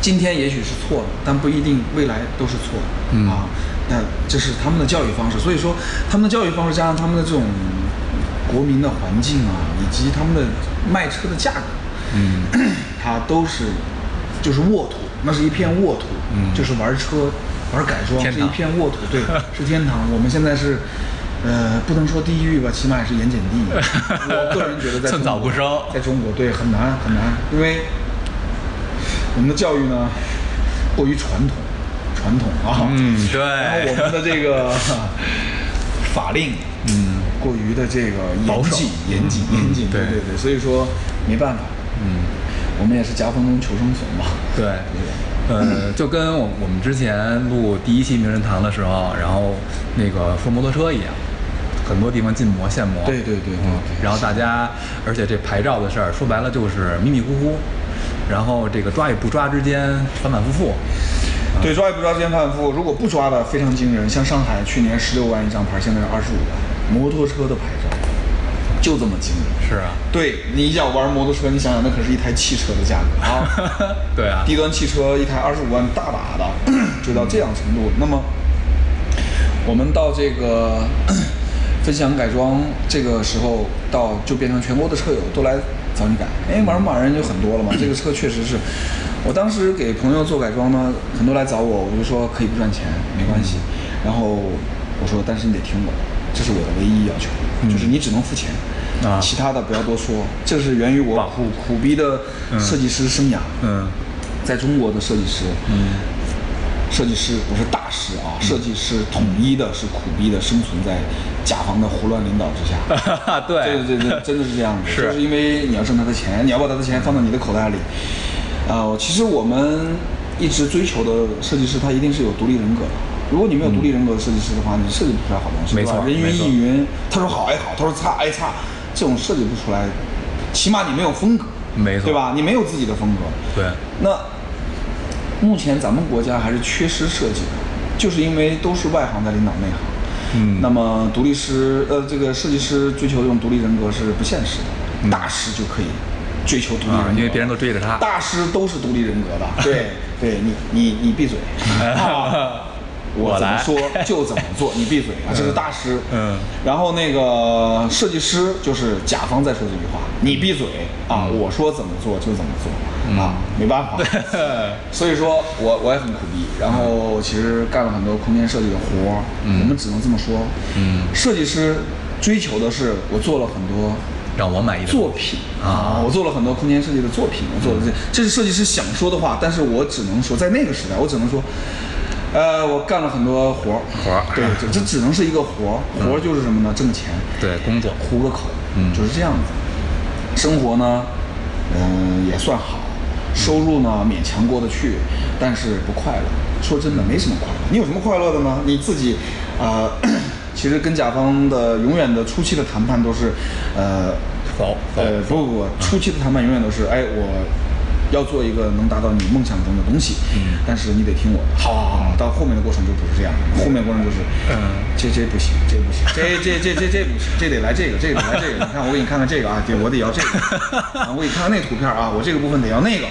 Speaker 2: 今天也许是错的，但不一定未来都是错。的、
Speaker 1: 嗯。
Speaker 2: 啊。那这是他们的教育方式，所以说他们的教育方式加上他们的这种国民的环境啊，以及他们的卖车的价格，
Speaker 1: 嗯，
Speaker 2: 它都是就是沃土，那是一片沃土，
Speaker 1: 嗯。
Speaker 2: 就是玩车玩改装是一片沃土，对，是天堂。我们现在是。呃，不能说地狱吧，起码也是盐碱地。我个人觉得在
Speaker 1: 寸草不生。
Speaker 2: 在中国对很难很难，因为我们的教育呢过于传统，传统啊，
Speaker 1: 嗯对。
Speaker 2: 然后我们的这个 法令，
Speaker 1: 嗯，
Speaker 2: 过于的这个严谨、严谨、
Speaker 1: 嗯
Speaker 2: 严谨，
Speaker 1: 对。
Speaker 2: 对对，所以说没办法，
Speaker 1: 嗯，
Speaker 2: 我们也是夹缝中求生存嘛。
Speaker 1: 对，呃，就跟我我们之前录第一期名人堂的时候，然后那个说摩托车一样，很多地方禁摩限摩，
Speaker 2: 对对对对
Speaker 1: 嗯然后大家，而且这牌照的事儿说白了就是迷迷糊糊，然后这个抓与不抓之间反反复复，
Speaker 2: 对，抓与不抓，之间反复。如果不抓的，非常惊人。像上海去年十六万一张牌，现在是二十五万，摩托车的牌照就这么惊人。
Speaker 1: 是啊，
Speaker 2: 对你要玩摩托车，你想想，那可是一台汽车的价格 啊。
Speaker 1: 对啊，
Speaker 2: 低端汽车一台二十五万大把的，就到这样程度，那么我们到这个 分享改装这个时候，到就变成全国的车友都来找你改，因为玩马人就很多了嘛。这个车确实是，我当时给朋友做改装呢，很多来找我，我就说可以不赚钱，没关系。然后我说，但是你得听我的，这是我的唯一要求，就是你只能付钱，
Speaker 1: 啊。
Speaker 2: 其他的不要多说。这是源于我苦苦逼的设计师生涯。
Speaker 1: 嗯。
Speaker 2: 在中国的设计师，嗯，设计师不是大师啊，设计师统一的是苦逼的生存在甲方的胡乱领导之下。
Speaker 1: 对。
Speaker 2: 对对对，真的是这样的，就是因为你要挣他的钱，你要把他的钱放到你的口袋里。啊，其实我们一直追求的设计师，他一定是有独立人格的。如果你没有独立人格的设计师的话，你设计不出来好东西，
Speaker 1: 没
Speaker 2: 错人云亦云，他说好挨好，他说差哎差，这种设计不出来，起码你没有风格，
Speaker 1: 没错
Speaker 2: 对吧？你没有自己的风格。
Speaker 1: 对，
Speaker 2: 那目前咱们国家还是缺失设计的，就是因为都是外行在领导内行。
Speaker 1: 嗯
Speaker 2: 那么独立师呃，这个设计师追求这种独立人格是不现实的，大师就可以追求独立人格，
Speaker 1: 嗯啊因为别人都追着他
Speaker 2: 大师都是独立人格的。对，对你你你闭嘴，啊我怎么说就怎么做，你闭嘴啊！这是大师。
Speaker 1: 嗯
Speaker 2: 然后那个设计师就是甲方在说这句话，你闭嘴啊！
Speaker 1: 嗯
Speaker 2: 我说怎么做就怎么做啊，没办法。所以说我我也很苦逼，然后其实干了很多空间设计的活儿，我们只能这么说。
Speaker 1: 嗯，
Speaker 2: 设计师追求的是我做了很多
Speaker 1: 让我满意的
Speaker 2: 作品
Speaker 1: 啊
Speaker 2: 我做了很多空间设计的作品，我做的这，这是设计师想说的话，但是我只能说，在那个时代，我只能说，呃，我干了很多活儿，
Speaker 1: 活儿。
Speaker 2: 对，这这只能是一个活儿，活儿就是什么呢？挣钱，
Speaker 1: 对工作。
Speaker 2: 糊个口，
Speaker 1: 嗯。
Speaker 2: 就是这样子。生活呢，嗯、也算好，收入呢勉强过得去，但是不快乐。说真的，没什么快乐。你有什么快乐的呢？你自己，呃，其实跟甲方的永远的初期的谈判都是，呃，
Speaker 1: 否否。
Speaker 2: 呃，不不不，初期的谈判永远都是，哎，我要做一个能达到你梦想中的东西，
Speaker 1: 嗯
Speaker 2: 但是你得听我的。好好好，到后面的过程就不是这样，后面过程就是，
Speaker 1: 嗯，
Speaker 2: 这这不行，这不行，这这这这这不行，这得来这个，这个得来这个。你看，我给你看看这个啊，对，我得要这个，啊，我给你看看那图片啊，我这个部分得要那个。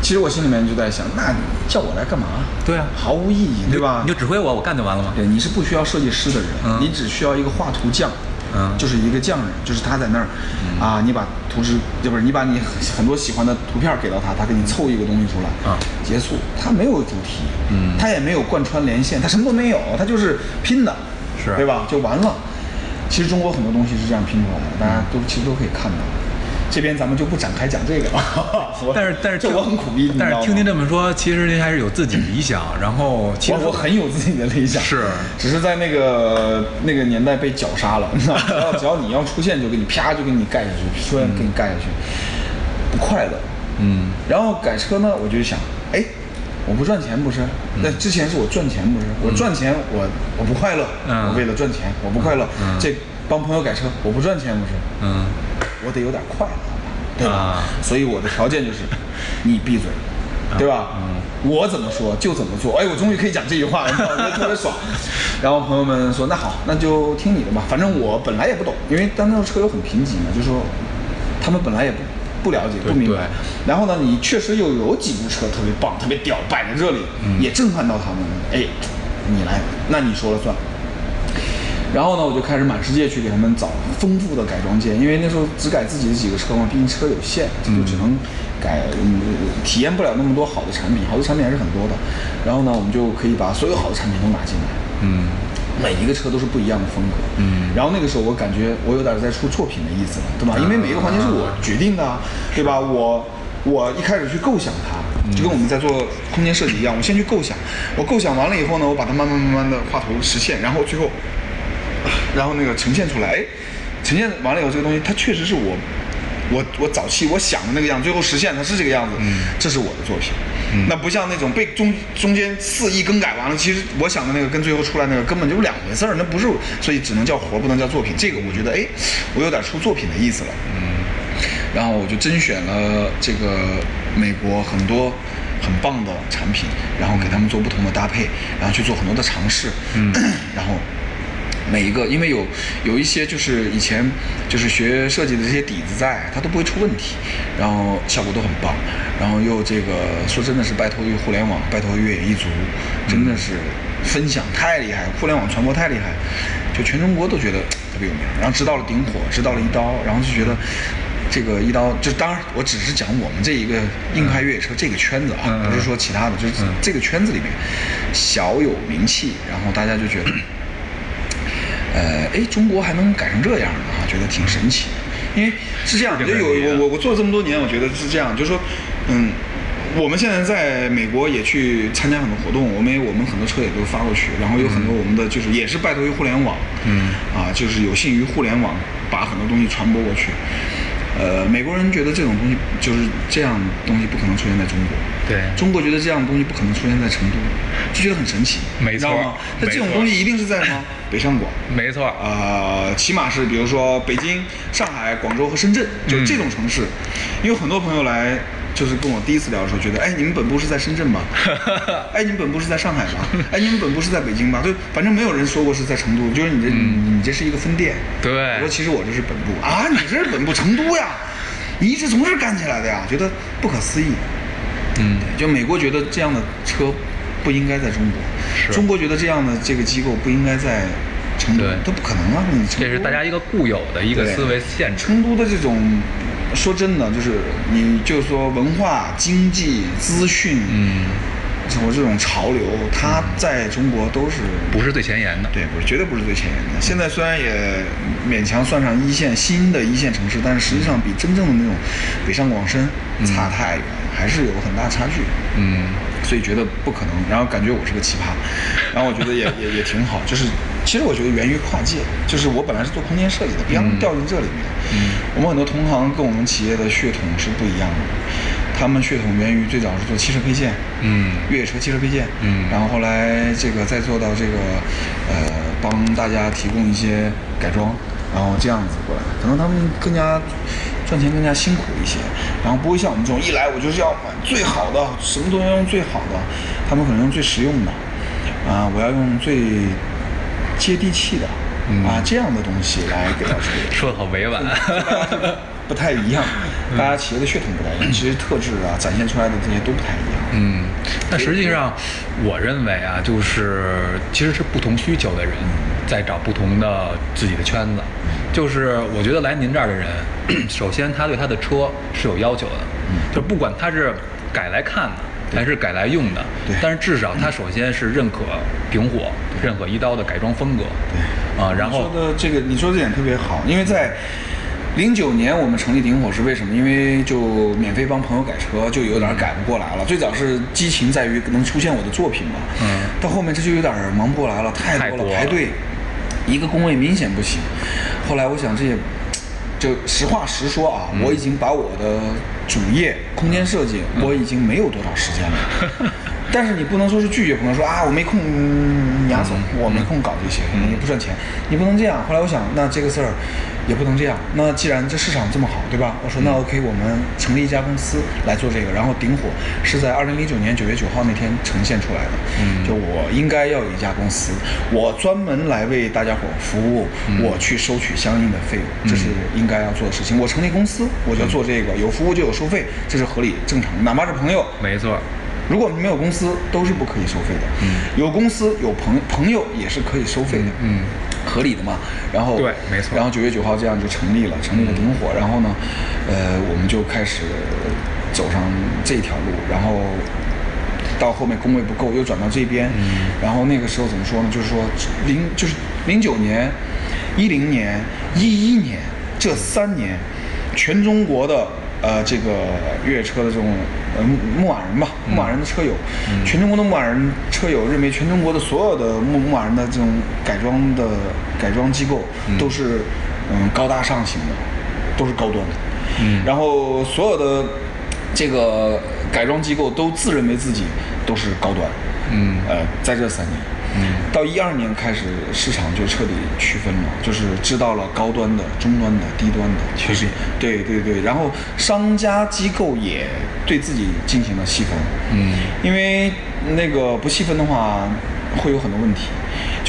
Speaker 2: 其实我心里面就在想，那你叫我来干嘛？
Speaker 1: 对啊
Speaker 2: 毫无意义，对吧？
Speaker 1: 你就指挥我，我干就完了吗？
Speaker 2: 对，你是不需要设计师的人，
Speaker 1: 嗯
Speaker 2: 你只需要一个画图匠，
Speaker 1: 嗯
Speaker 2: 就是一个匠人，就是他在那儿，啊，你把图纸，就不是你把你 很多喜欢的图片给到他，他给你凑一个东西出来，
Speaker 1: 啊
Speaker 2: 结束，他没有主题，
Speaker 1: 嗯
Speaker 2: 他也没有贯穿连线，他什么都没有，他就是拼的，
Speaker 1: 是
Speaker 2: 对吧？就完了。其实中国很多东西是这样拼出来的，大家都其实都可以看到。这边咱们就不展开讲这个了，我
Speaker 1: 但是但是听
Speaker 2: 这我很苦逼，
Speaker 1: 但是听您这么说，其实您还是有自己理想，然后其实
Speaker 2: 我我很有自己的理想，
Speaker 1: 是
Speaker 2: 只是在那个那个年代被绞杀了，你知道吗？只要只要你要出现，就给你啪就给你盖下去，说给你盖下去，不快乐。
Speaker 1: 嗯
Speaker 2: 然后改车呢，我就想，哎，我不赚钱不是？那之前是我赚钱不是？我赚钱我我不快乐，
Speaker 1: 嗯
Speaker 2: 我为了赚钱我不快乐。
Speaker 1: 嗯
Speaker 2: 这帮朋友改车，我不赚钱不是？
Speaker 1: 嗯
Speaker 2: 我得有点快乐，对吧？
Speaker 1: 啊
Speaker 2: 所以我的条件就是，你闭嘴，对吧？
Speaker 1: 嗯
Speaker 2: 我怎么说就怎么做。哎，我终于可以讲这句话了，特别爽。然后朋友们说，那好，那就听你的吧。反正我本来也不懂，因为当时车友很贫瘠嘛，就说他们本来也不不了解、不明白。然后呢，你确实又有几部车特别棒、特别屌，摆在这里，
Speaker 1: 嗯
Speaker 2: 也震撼到他们。哎，你来，那你说了算。然后呢，我就开始满世界去给他们找丰富的改装件，因为那时候只改自己的几个车嘛，毕竟车有限，就只能改，嗯，体验不了那么多好的产品，好的产品还是很多的。然后呢，我们就可以把所有好的产品都拿进来，
Speaker 1: 嗯
Speaker 2: 每一个车都是不一样的风格。
Speaker 1: 嗯
Speaker 2: 然后那个时候我感觉我有点在出作品的意思了，对吧？因为每一个环节是我决定的啊，对吧？我我一开始去构想它，就跟我们在做空间设计一样，我先去构想，我构想完了以后呢，我把它慢慢慢慢的画图实现，然后最后，然后那个呈现出来，哎，呈现完了以后，这个东西它确实是我。我我早期我想的那个样子，最后实现它是这个样子，这是我的作品。那不像那种被中中间肆意更改完了，其实我想的那个跟最后出来那个根本就是两回事儿，那不是，所以只能叫活儿，不能叫作品。这个我觉得，哎，我有点出作品的意思了。嗯然后我就甄选了这个美国很多很棒的产品，然后给他们做不同的搭配，然后去做很多的尝试，嗯，然后。每一个，因为有有一些就是以前就是学设计的这些底子在，它都不会出问题，然后效果都很棒，然后又这个说真的是拜托于互联网，拜托于越野一族，真的是分享太厉害，互联网传播太厉害，就全中国都觉得 特别有名。然后知道了顶火，知道了一刀，然后就觉得这个一刀，就当然我只是讲我们这一个硬派越野车这个圈子啊，不是说其他的，就是
Speaker 1: 嗯
Speaker 2: 这个圈子里面小有名气，然后大家就觉得，呃，哎，中国还能改成这样呢啊，觉得挺神奇。因为是这样，
Speaker 1: 是
Speaker 2: 就有我我我做了这么多年，我觉得是这样，就是说，嗯，我们现在在美国也去参加很多活动，我们也我们很多车也都发过去，然后有很多我们的就是也是拜托于互联网，
Speaker 1: 嗯
Speaker 2: 啊，就是有幸于互联网把很多东西传播过去。呃，美国人觉得这种东西就是这样东西不可能出现在中国，
Speaker 1: 对。
Speaker 2: 中国觉得这样的东西不可能出现在成都，就觉得很神奇，
Speaker 1: 没错？
Speaker 2: 那这种东西一定是在什么？北上广，
Speaker 1: 没错，
Speaker 2: 呃，起码是比如说北京、上海、广州和深圳，就
Speaker 1: 嗯。
Speaker 2: 这种城市，因为很多朋友来，就是跟我第一次聊的时候，觉得，哎，你们本部是在深圳吗？哎，你们本部是在上海吗？哎，你们本部是在北京吗？就反正没有人说过是在成都，就是你这、你这是一个分店。
Speaker 1: 嗯对
Speaker 2: 我说其实我这是本部啊，你这是本部成都呀，你一直从这儿干起来的呀，觉得不可思议。
Speaker 1: 嗯，
Speaker 2: 就美国觉得这样的车不应该在中国，中国觉得这样的这个机构不应该在成都
Speaker 1: 对，
Speaker 2: 都不可能啊！你成都
Speaker 1: 这是大家一个固有的一个思维限制。
Speaker 2: 成都的这种，说真的，就是你就说文化、经济、资讯，
Speaker 1: 嗯，
Speaker 2: 什么这种潮流，它在中国都是
Speaker 1: 不是最前沿的。
Speaker 2: 对，不是绝对不是最前沿的。现在虽然也勉强算上一线新的一线城市，但是实际上比真正的那种北上广深差太远，还是有很大差距。
Speaker 1: 嗯
Speaker 2: 所以觉得不可能，然后感觉我是个奇葩，然后我觉得也 也也挺好，就是其实我觉得源于跨界，就是我本来是做空间设计的，别让掉进这里面。
Speaker 1: 嗯，
Speaker 2: 我们很多同行跟我们企业的血统是不一样的，他们血统源于最早是做汽车配件，
Speaker 1: 嗯。
Speaker 2: 越野车汽车配件，
Speaker 1: 嗯。
Speaker 2: 然后后来这个再做到这个，呃，帮大家提供一些改装，然后这样子过来，可能他们更加赚钱更加辛苦一些，然后不会像我们这种一来我就是要买最好的，什么东西要用最好的，他们可能用最实用的，啊，我要用最接地气的，
Speaker 1: 嗯
Speaker 2: 啊，这样的东西来给到车友。
Speaker 1: 说的好委婉。
Speaker 2: 不太一样，大家企业的血统不太一样，其实特质啊展现出来的这些都不太一样。
Speaker 1: 嗯，但实际上，我认为啊，就是其实是不同需求的人在找不同的自己的圈子。就是我觉得来您这儿的人，首先他对他的车是有要求的，就不管他是改来看的还是改来用的
Speaker 2: 对，
Speaker 1: 但是至少他首先是认可丙火、认可一刀的改装风格。
Speaker 2: 对。
Speaker 1: 啊，然后
Speaker 2: 的这个，你说这点特别好，因为在零九年我们成立顶火是为什么？因为就免费帮朋友改车，就有点改不过来了。最早是激情在于能出现我的作品嘛，
Speaker 1: 嗯。
Speaker 2: 到后面这就有点忙不过来了，太多了，
Speaker 1: 太多了。
Speaker 2: 排队，一个工位明显不行。后来我想这也。就实话实说啊，
Speaker 1: 嗯
Speaker 2: 我已经把我的主业空间设计，我已经没有多少时间了。但是你不能说是拒绝朋友说啊，我没空，你丫总，我没空搞这些，也不赚钱，你不能这样。后来我想，那这个事儿也不能这样。那既然这市场这么好，对吧？我说那 OK，我们成立一家公司来做这个。然后顶火是在二零零九年九月九号那天呈现出来的。
Speaker 1: 嗯
Speaker 2: 就我应该要有一家公司，我专门来为大家伙服务，我去收取相应的费用，这是应该要做的事情。我成立公司，我就做这个，有服务就有收费，这是合理正常的。哪怕是朋友，
Speaker 1: 没错，
Speaker 2: 如果没有公司，都是不可以收费的。嗯，有公司有朋朋友也是可以收费的。
Speaker 1: 嗯，
Speaker 2: 合理的嘛。然后
Speaker 1: 对没错
Speaker 2: 然后九月九号这样就成立了，成立了顶火。然后呢，呃，我们就开始走上这条路，然后。到后面工位不够，又转到这边，然后那个时候怎么说呢？就是说零就是零九年、一零年、一一年这三年，全中国的呃这个越野车的这种呃牧牧马人吧，牧马人的车友，全中国的牧马人车友认为，全中国的所有的牧牧马人的这种改装的改装机构都是嗯高大上型的，都是高端的，
Speaker 1: 嗯。
Speaker 2: 然后所有的这个改装机构都自认为自己都是高端，
Speaker 1: 嗯。
Speaker 2: 呃，在这三年，
Speaker 1: 嗯
Speaker 2: 到一二年开始，市场就彻底区分了，就是知道了高端的、中端的、低端的
Speaker 1: 确实。
Speaker 2: 对对对，然后商家机构也对自己进行了细分，
Speaker 1: 嗯
Speaker 2: 因为那个不细分的话，会有很多问题。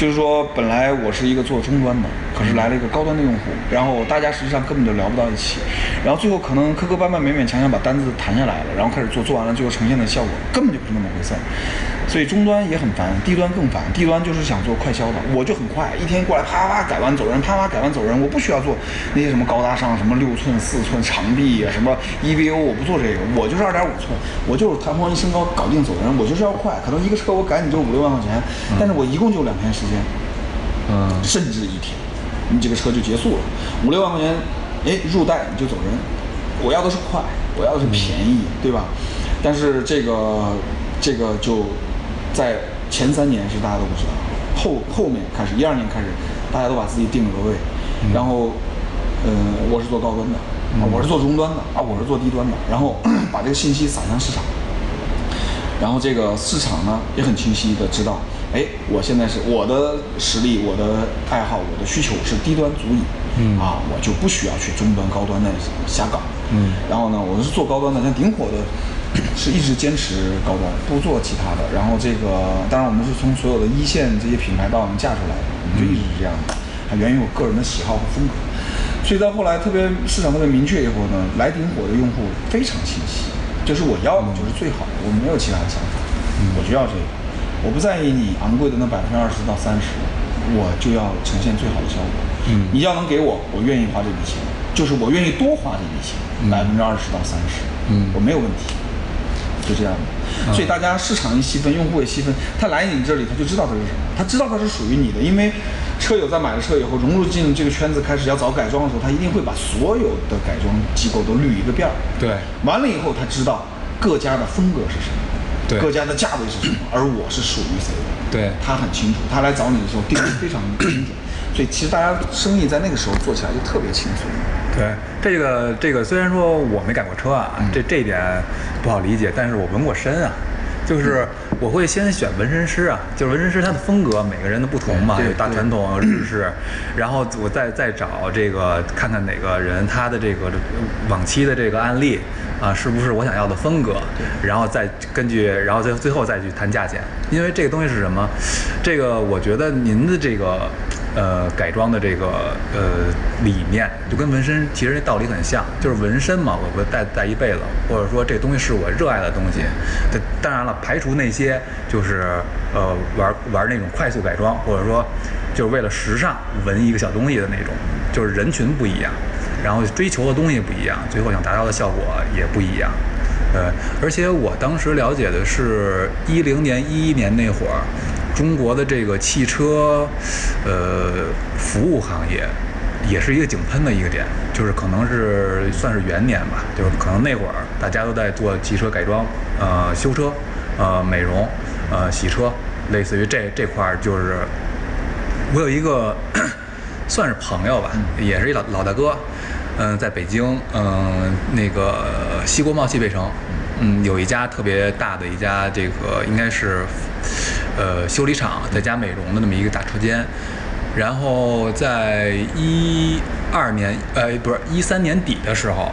Speaker 2: 就是说，本来我是一个做终端的，可是来了一个高端的用户，然后大家实际上根本就聊不到一起，然后最后可能磕磕绊绊、勉勉强强把单子谈下来了，然后开始做，做完了最后呈现的效果根本就不是那么回事。儿。所以终端也很烦，低端更烦。低端就是想做快销的，我就很快，一天过来啪啪改完走人，啪啪改完走人，我不需要做那些什么高大上，什么六寸、四寸长臂啊，什么 EVO，我不做这个，我就是二点五寸，我就是弹簧一升高搞定走人，我就是要快。可能一个车我改你就五六万块钱，但是我一共就两天时间，
Speaker 1: 嗯。
Speaker 2: 甚至一天，你这个车就结束了，五六万块钱，哎，入袋你就走人。我要的是快，我要的是便宜，对吧？但是这个这个就在前三年是大家都不知道，后后面开始一二年开始，大家都把自己定了个位，然后，呃，我是做高端的，啊，我是做终端的，啊，我是做低端的，然后 把这个信息撒向市场，然后这个市场呢也很清晰的知道，哎，我现在是我的实力、我的爱好、我的需求是低端足矣，
Speaker 1: 嗯
Speaker 2: 啊，我就不需要去中端、高端的瞎搞，
Speaker 1: 嗯
Speaker 2: 然后呢，我是做高端的，像顶火的，是一直坚持高端，不做其他的。然后这个，当然我们是从所有的一线这些品牌把我们架出来的，我们就一直是这样的，还源于我个人的喜好和风格。所以到后来特别市场特别明确以后呢，来顶火的用户非常清晰，就是我要的就是最好的，我没有其他的想法，我就要这个，我不在意你昂贵的那百分之二十到三十，我就要呈现最好的效果。
Speaker 1: 嗯
Speaker 2: 你要能给我，我愿意花这笔钱，就是我愿意多花这笔钱，百分之二十到三十，
Speaker 1: 嗯
Speaker 2: 我没有问题，就这样的。所以大家市场一细分，用户也细分，他来你这里他就知道它是什么，他知道它是属于你的，因为车友在买了车以后融入进这个圈子，开始要找改装的时候，他一定会把所有的改装机构都捋一个遍儿。
Speaker 1: 对
Speaker 2: 完了以后，他知道各家的风格是什么，
Speaker 1: 对
Speaker 2: 各家的价位是什么，而我是属于谁的。
Speaker 1: 对
Speaker 2: 他很清楚，他来找你的时候定位非常精准，所以其实大家生意在那个时候做起来就特别轻松。
Speaker 1: 对，这个这个虽然说我没改过车啊，
Speaker 2: 嗯
Speaker 1: 这这一点不好理解，但是我纹过身啊。就是我会先选纹身师啊，就是纹身师他的风格每个人的不同嘛，
Speaker 2: 对
Speaker 1: 有大传统、日式，然后我再再找这个看看哪个人他的这个往期的这个案例啊，是不是我想要的风格，然后再根据，然后最最后再去谈价钱，因为这个东西是什么？这个我觉得您的这个。呃，改装的这个呃理念，就跟纹身其实这道理很像，就是纹身嘛，我我带带一辈子，或者说这东西是我热爱的东西。这当然了，排除那些就是呃玩玩那种快速改装，或者说就是为了时尚纹一个小东西的那种，就是人群不一样，然后追求的东西不一样，最后想达到的效果也不一样。呃，而且我当时了解的是，一零年、一一年那会儿，中国的这个汽车，呃，服务行业也是一个井喷的一个点，就是可能是算是元年吧，就是可能那会儿大家都在做汽车改装，呃，修车，呃，美容，呃，洗车，类似于这这块儿就是我有一个 算是朋友吧，也是一老老大哥，嗯、在北京，嗯、那个西国贸汽配城，嗯，有一家特别大的一家这个应该是呃修理厂，再加美容的那么一个大车间。然后在一二年，呃，不是一三年底的时候，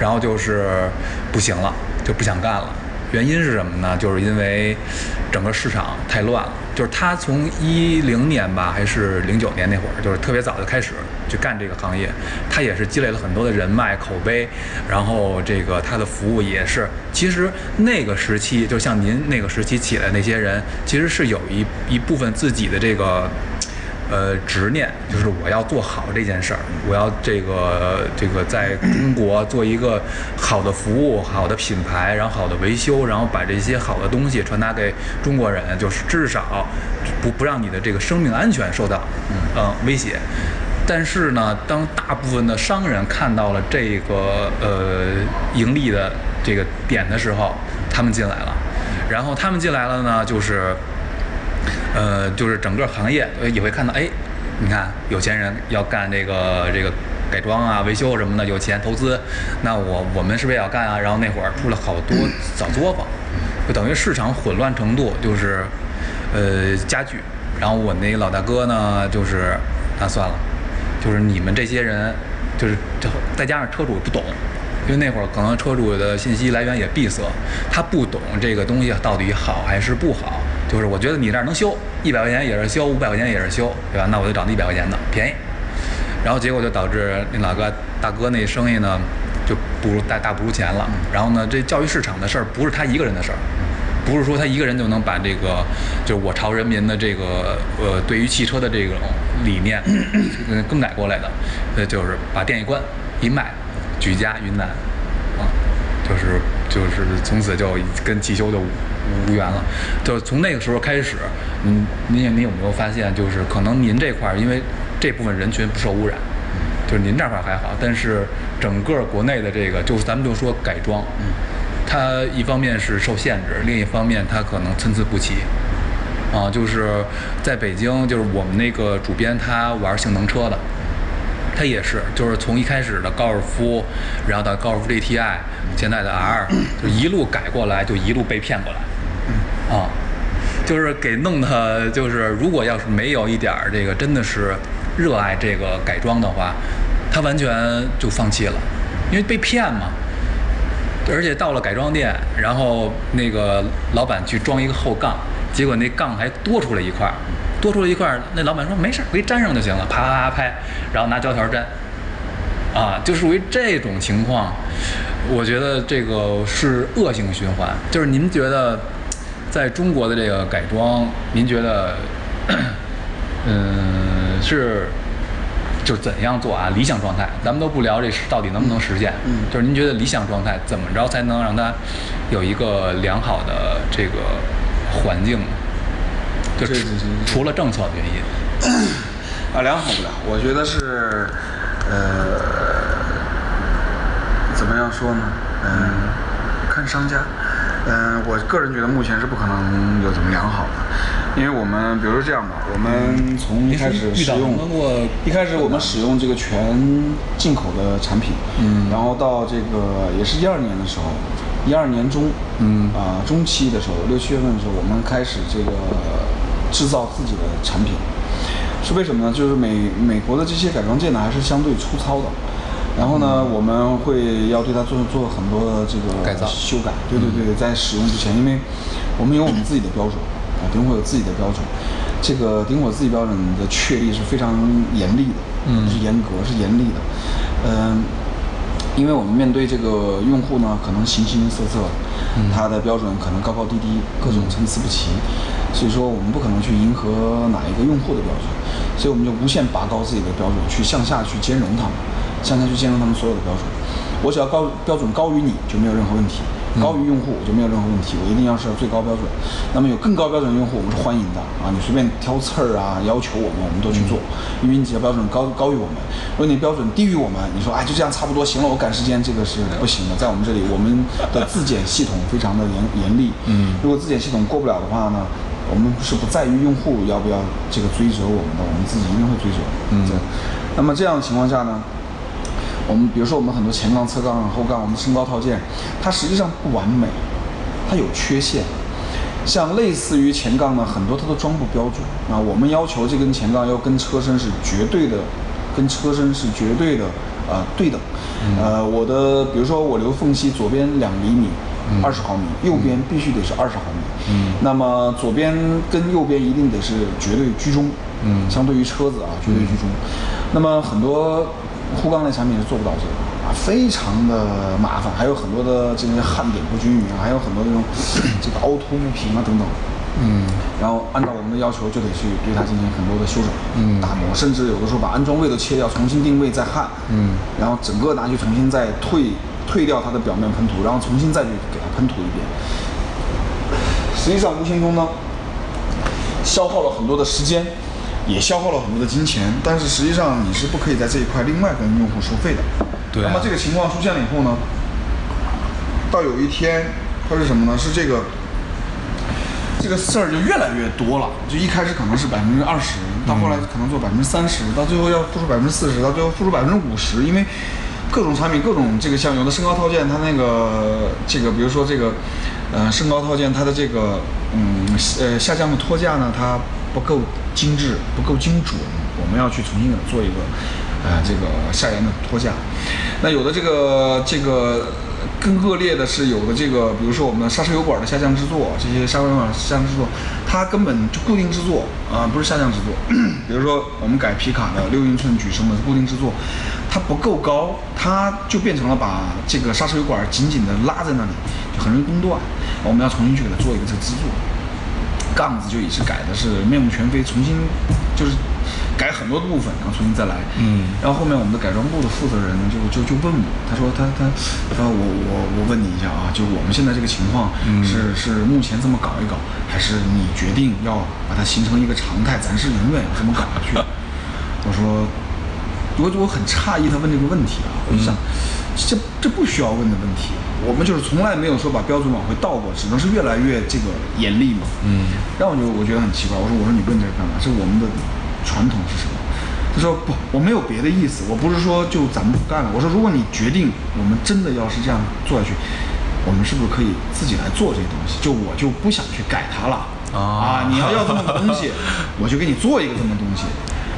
Speaker 1: 然后就是不行了，就不想干了。原因是什么呢？就是因为整个市场太乱了。就是他从一零年吧，还是零九年那会儿，就是特别早就开始去干这个行业。他也是积累了很多的人脉、口碑，然后这个他的服务也是。其实那个时期，就像您那个时期起来那些人，其实是有一一部分自己的这个。呃，执念就是我要做好这件事儿，我要这个这个在中国做一个好的服务、好的品牌，然后好的维修，然后把这些好的东西传达给中国人，就是至少不不让你的这个生命安全受到嗯威胁。但是呢，当大部分的商人看到了这个呃盈利的这个点的时候，他们进来了，然后他们进来了呢，就是。呃，就是整个行业呃也会看到，哎，你看有钱人要干这个这个改装啊、维修什么的，有钱投资，那我我们是不是也要干啊？然后那会儿出了好多小作坊，就等于市场混乱程度就是呃加剧。然后我那个老大哥呢，就是那算了，就是你们这些人，就是这再加上车主不懂，因为那会儿可能车主的信息来源也闭塞，他不懂这个东西到底好还是不好，就是我觉得你这儿能修，一百块钱也是修，五百块钱也是修，对吧？那我就找那一百块钱的，便宜。然后结果就导致那老哥大哥那生意呢，就不如大大不如前了。然后呢，这教育市场的事儿不是他一个人的事儿，不是说他一个人就能把这个，就是我朝人民的这个呃对于汽车的这种理念呃更改过来的。呃，就是把店一关一卖，举家云南啊，就是就是从此就跟汽修就无缘了。就从那个时候开始，嗯，您您有没有发现，就是可能您这块儿因为这部分人群不受污染。就是您这块儿还好，但是整个国内的这个，就是咱们就说改装，它一方面是受限制，另一方面它可能参差不齐。啊，就是在北京，就是我们那个主编他玩性能车的，他也是，就是从一开始的高尔夫，然后到高尔夫 GTI，现在的 R，就一路改过来，就一路被骗过来。啊，就是给弄的，就是如果要是没有一点儿这个真的是热爱这个改装的话，他完全就放弃了，因为被骗嘛。而且到了改装店，然后那个老板去装一个后杠，结果那杠还多出来一块，多出来一块，那老板说没事儿，回粘上就行了，啪啪啪拍，然后拿胶条粘，啊，就属于这种情况，我觉得这个是恶性循环。就是您觉得，在中国的这个改装，您觉得，嗯，是就是怎样做啊？理想状态，咱们都不聊这到底能不能实现，
Speaker 2: 嗯
Speaker 1: 就是您觉得理想状态怎么着才能让它有一个良好的这个环境？就除
Speaker 2: 这这这
Speaker 1: 除了政策的原因，
Speaker 2: 啊，良好不了，我觉得是，呃，怎么样说呢？嗯，看商家。嗯，我个人觉得目前是不可能有怎么良好的，因为我们比如说这样吧，我们从一开始使用一开始我们使用这个全进口的产品，
Speaker 1: 嗯
Speaker 2: 然后到这个也是一二年的时候，一二年中，
Speaker 1: 嗯
Speaker 2: 啊、中期的时候，六七月份的时候，我们开始这个制造自己的产品，是为什么呢？就是美美国的这些改装件呢，还是相对粗糙的。然后呢，我们会要对它做做很多的这个
Speaker 1: 改造
Speaker 2: 修改。对对对，在使用之前，因为我们有我们自己的标准啊，顶火有自己的标准。这个顶火自己标准的确立是非常严厉的，
Speaker 1: 嗯
Speaker 2: 是严格，是严厉的。嗯、因为我们面对这个用户呢，可能形形色色，他的标准可能高高低低，各种参差不齐，所以说我们不可能去迎合哪一个用户的标准，所以我们就无限拔高自己的标准，去向下去兼容他们，向下去兼容他们所有的标准。我只要高标准高于你就没有任何问题，高于用户我就没有任何问题，我一定要是最高标准。那么有更高标准的用户，我们是欢迎的啊，你随便挑刺儿啊，要求我们，我们都去做，因为你只要标准高高于我们。如果你标准低于我们，你说哎就这样差不多行了，我赶时间，这个是不行的。在我们这里，我们的自检系统非常的严严厉，
Speaker 1: 嗯
Speaker 2: 如果自检系统过不了的话呢？我们是不在于用户要不要这个追责我们的，我们自己一定会追责。
Speaker 1: 嗯
Speaker 2: 对。那么这样的情况下呢，我们比如说我们很多前杠、侧杠、后杠，我们身高套件，它实际上不完美，它有缺陷。像类似于前杠呢，很多它都装不标准啊。我们要求这根前杠要跟车身是绝对的，跟车身是绝对的呃对等。呃，我的比如说我留缝隙，左边两厘米，二十毫米，右边必须得是二十毫米。
Speaker 1: 嗯
Speaker 2: 那么左边跟右边一定得是绝对居中。
Speaker 1: 嗯
Speaker 2: 相对于车子啊，绝对居中。那么很多护钢类产品是做不到这个啊，非常的麻烦，还有很多的这些焊点不均匀啊，还有很多这种 这个凹凸不平啊等等。
Speaker 1: 嗯
Speaker 2: 然后按照我们的要求，就得去对它进行很多的修整，
Speaker 1: 嗯
Speaker 2: 打磨，甚至有的时候把安装位都切掉，重新定位再焊，
Speaker 1: 嗯
Speaker 2: 然后整个拿去重新再退退掉它的表面喷涂，然后重新再去给它喷涂一遍。实际上无形中呢，消耗了很多的时间，也消耗了很多的金钱，但是实际上你是不可以在这一块另外跟用户收费的。
Speaker 1: 对啊
Speaker 2: 那么这个情况出现了以后呢，到有一天它是什么呢？是这个这个事儿就越来越多了。就一开始可能是百分之二十，到后来可能做百分之三十，到最后要付出百分之四十，到最后付出百分之五十，因为各种产品、各种这个像有的身高套件，它那个这个，比如说这个呃身高套件，它的这个嗯呃下降的托架呢，它不够精致，不够精准，我们要去重新给它做一个呃这个下沿的托架。那有的这个这个更恶劣的是有的这个，比如说我们的刹车油管的下降制作，这些刹车油管下降制作，它根本就固定制作啊、不是下降制作。比如说我们改皮卡的六英寸举升的固定制作，它不够高，它就变成了把这个刹车油管紧紧的拉在那里，就很容易崩断。我们要重新去给它做一个这个制作。杠子就也是改的是面目全非，重新就是改很多的部分，然后重新再来。
Speaker 1: 嗯
Speaker 2: 然后后面我们的改装部的负责人呢，就就就问我，他说他他他说我我我问你一下啊，就我们现在这个情况
Speaker 1: 嗯
Speaker 2: 是、是目前这么搞一搞，还是你决定要把它形成一个常态，咱是永远要这么搞下去？我说我我很诧异他问这个问题啊，我就想，这这不需要问的问题，我们就是从来没有说把标准往回倒过，只能是越来越这个严厉嘛。
Speaker 1: 嗯，
Speaker 2: 让我就我觉得很奇怪，我说我说你问这个干嘛？这我们的传统是什么？他说不，我没有别的意思，我不是说就咱们不干了。我说如果你决定我们真的要是这样做下去，我们是不是可以自己来做这些东西？就我就不想去改它了
Speaker 1: 啊
Speaker 2: 你要要这么个东西，我就给你做一个这么东西。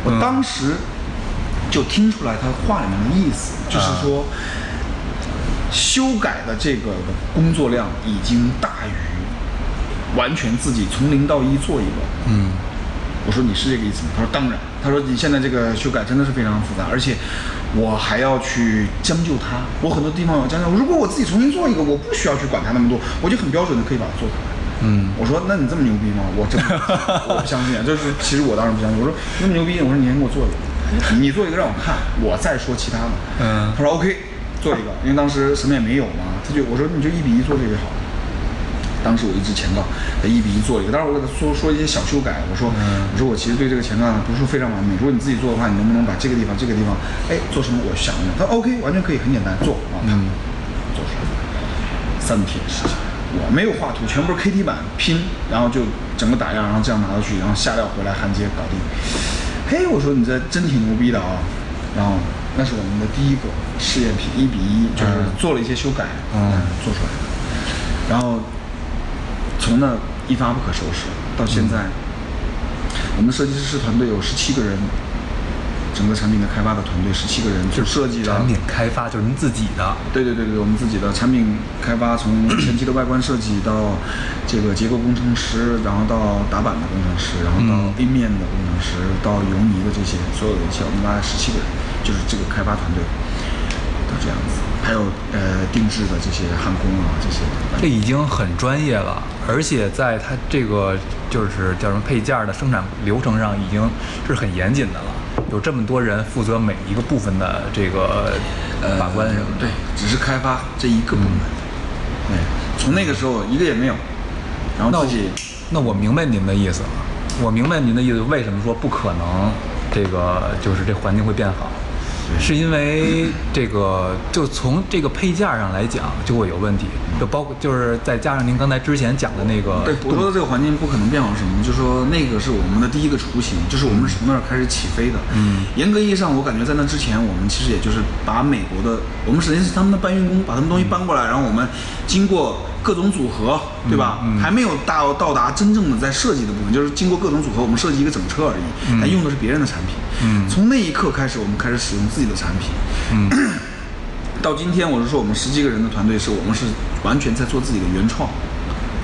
Speaker 2: 我当时就听出来他话里面的意思，就是说。修改的这个工作量已经大于完全自己从零到一做一个。
Speaker 1: 嗯，
Speaker 2: 我说你是这个意思吗？他说当然。他说你现在这个修改真的是非常复杂，而且我还要去将就它，我很多地方要将就。如果我自己重新做一个，我不需要去管它那么多，我就很标准的可以把它做出来。
Speaker 1: 嗯，
Speaker 2: 我说那你这么牛逼吗？我真的我不相信啊！就是其实我当时不相信。我说那么牛逼，我说你先给我做一个，你做一个让我看，我再说其他的。
Speaker 1: 嗯
Speaker 2: 他说 OK，做一个，因为当时什么也没有嘛，他就我说你就一比一做这个就好了。当时我一直前杠，他一比一做一个，当时我给他说说一些小修改，我说、我说我其实对这个前杠不是非常完美，如果你自己做的话，你能不能把这个地方这个地方，哎，做成我想的？他说 OK，完全可以，很简单，做啊，嗯做出来，三天时间。我没有画图，全部是 KT 板拼，然后就整个打样，然后这样拿过去，然后下料回来焊接搞定。嘿，我说你这真挺牛逼的啊！然后那是我们的第一个试验品，一比一，就是做了一些修改，
Speaker 1: 嗯
Speaker 2: 做出来的。然后从那一发不可收拾到现在，我们设计师团队有十七个人，整个产品的开发的团队十七个人，就设计的
Speaker 1: 产品开发就是您自己的，
Speaker 2: 对对对对，我们自己的产品开发，从前期的外观设计到这个结构工程师，然后到打板的工程师，然后到
Speaker 1: 嗯
Speaker 2: A 面的工程师，到油泥的这些所有的一切，我们大概十七个人，就是这个开发团队都这样子。还有呃定制的这些焊工啊这些，
Speaker 1: 这已经很专业了，而且在它这个就是叫什么配件儿的生产流程上，已经是很严谨的了。有这么多人负责每一个部分的这个把关什么的。
Speaker 2: 对，只是开发这一个部门。对，从那个时候一个也没有，然后自己
Speaker 1: 那我明白您的意思了，我明白您的意思，为什么说不可能这个就是这环境会变好？是因为这个，就从这个配件上来讲，就会有问题，就包括就是再加上您刚才之前讲的那个，
Speaker 2: 对我说的这个环境不可能变好什么？就是说那个是我们的第一个雏形，就是我们是从那儿开始起飞的。
Speaker 1: 嗯，
Speaker 2: 严格意义上，我感觉在那之前，我们其实也就是把美国的，我们首先是他们的搬运工，把他们东西搬过来，然后我们经过各种组合，对吧？
Speaker 1: 嗯嗯
Speaker 2: 还没有到到达真正的在设计的部分，就是经过各种组合，我们设计一个整车而已，但用的是别人的产品。
Speaker 1: 嗯
Speaker 2: 从那一刻开始，我们开始使用自己的产品。
Speaker 1: 嗯
Speaker 2: 到今天，我是说我们十几个人的团队，是我们是完全在做自己的原创，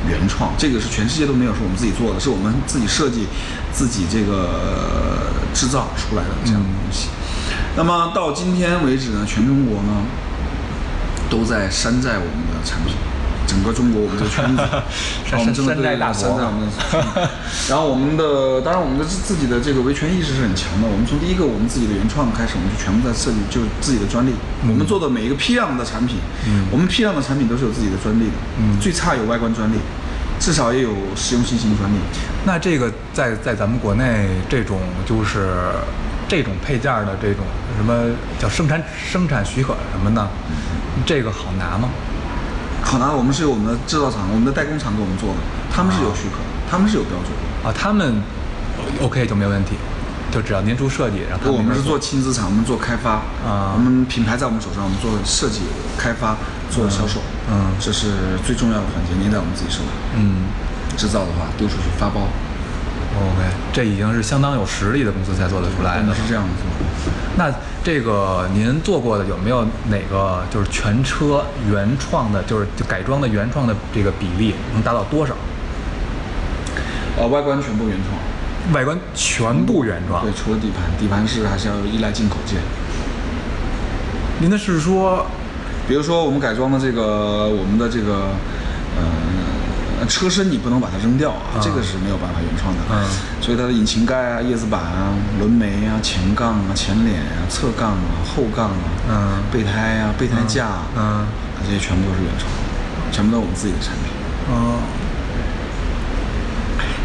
Speaker 2: 原创，这个是全世界都没有，是我们自己做的，是我们自己设计、自己这个呃制造出来的这样的东西。那么到今天为止呢，全中国呢都在山寨我们的产品。整个中国，我们这个圈子，然后我们真的对
Speaker 1: 山寨大国
Speaker 2: 山寨我们的，然后我们的，当然我们的自自己的这个维权意识是很强的。我们从第一个我们自己的原创开始，我们就全部在设计，就自己的专利。我们做的每一个批量的产品，
Speaker 1: 嗯
Speaker 2: 我们批量的产品都是有自己的专利的，
Speaker 1: 嗯
Speaker 2: 最差有外观专利，至少也有实用新型专利。
Speaker 1: 那这个在在咱们国内这种就是这种配件的这种什么叫生产生产许可什么的，这个好拿吗？
Speaker 2: 好拿，我们是有我们的制造厂、我们的代工厂给我们做的，他们是有许可的，他们是有标准的。
Speaker 1: 啊，他们 OK 就没问题，就只要您出设计，然后
Speaker 2: 我们是做轻资产，我们做开发
Speaker 1: 啊
Speaker 2: 我们品牌在我们手上，我们做设计、开发、做销售，
Speaker 1: 嗯
Speaker 2: 这是最重要的环节，您在我们自己手里。
Speaker 1: 嗯
Speaker 2: 制造的话丢出去发包
Speaker 1: ，OK，这已经是相当有实力的公司才做得出来的。
Speaker 2: 是这样做的。
Speaker 1: 那这个您做过的有没有哪个就是全车原创的，就是就改装的原创的这个比例能达到多少？
Speaker 2: 呃，外观全部原创。
Speaker 4: 外观全部原装
Speaker 2: 对，。除了底盘，底盘是还是要依赖进口件。
Speaker 4: 您的是说，
Speaker 2: 比如说我们改装的这个我们的这个呃车身，你不能把它扔掉啊，这个是没有办法原创的。
Speaker 4: 嗯
Speaker 2: 所以它的引擎盖啊、叶子板啊、轮眉啊、前杠啊、前脸啊、侧杠啊、后杠啊、
Speaker 1: 嗯
Speaker 2: 备胎啊、备胎架啊，这些全部都是原创，全部都是我们自己的产品。
Speaker 1: 哦，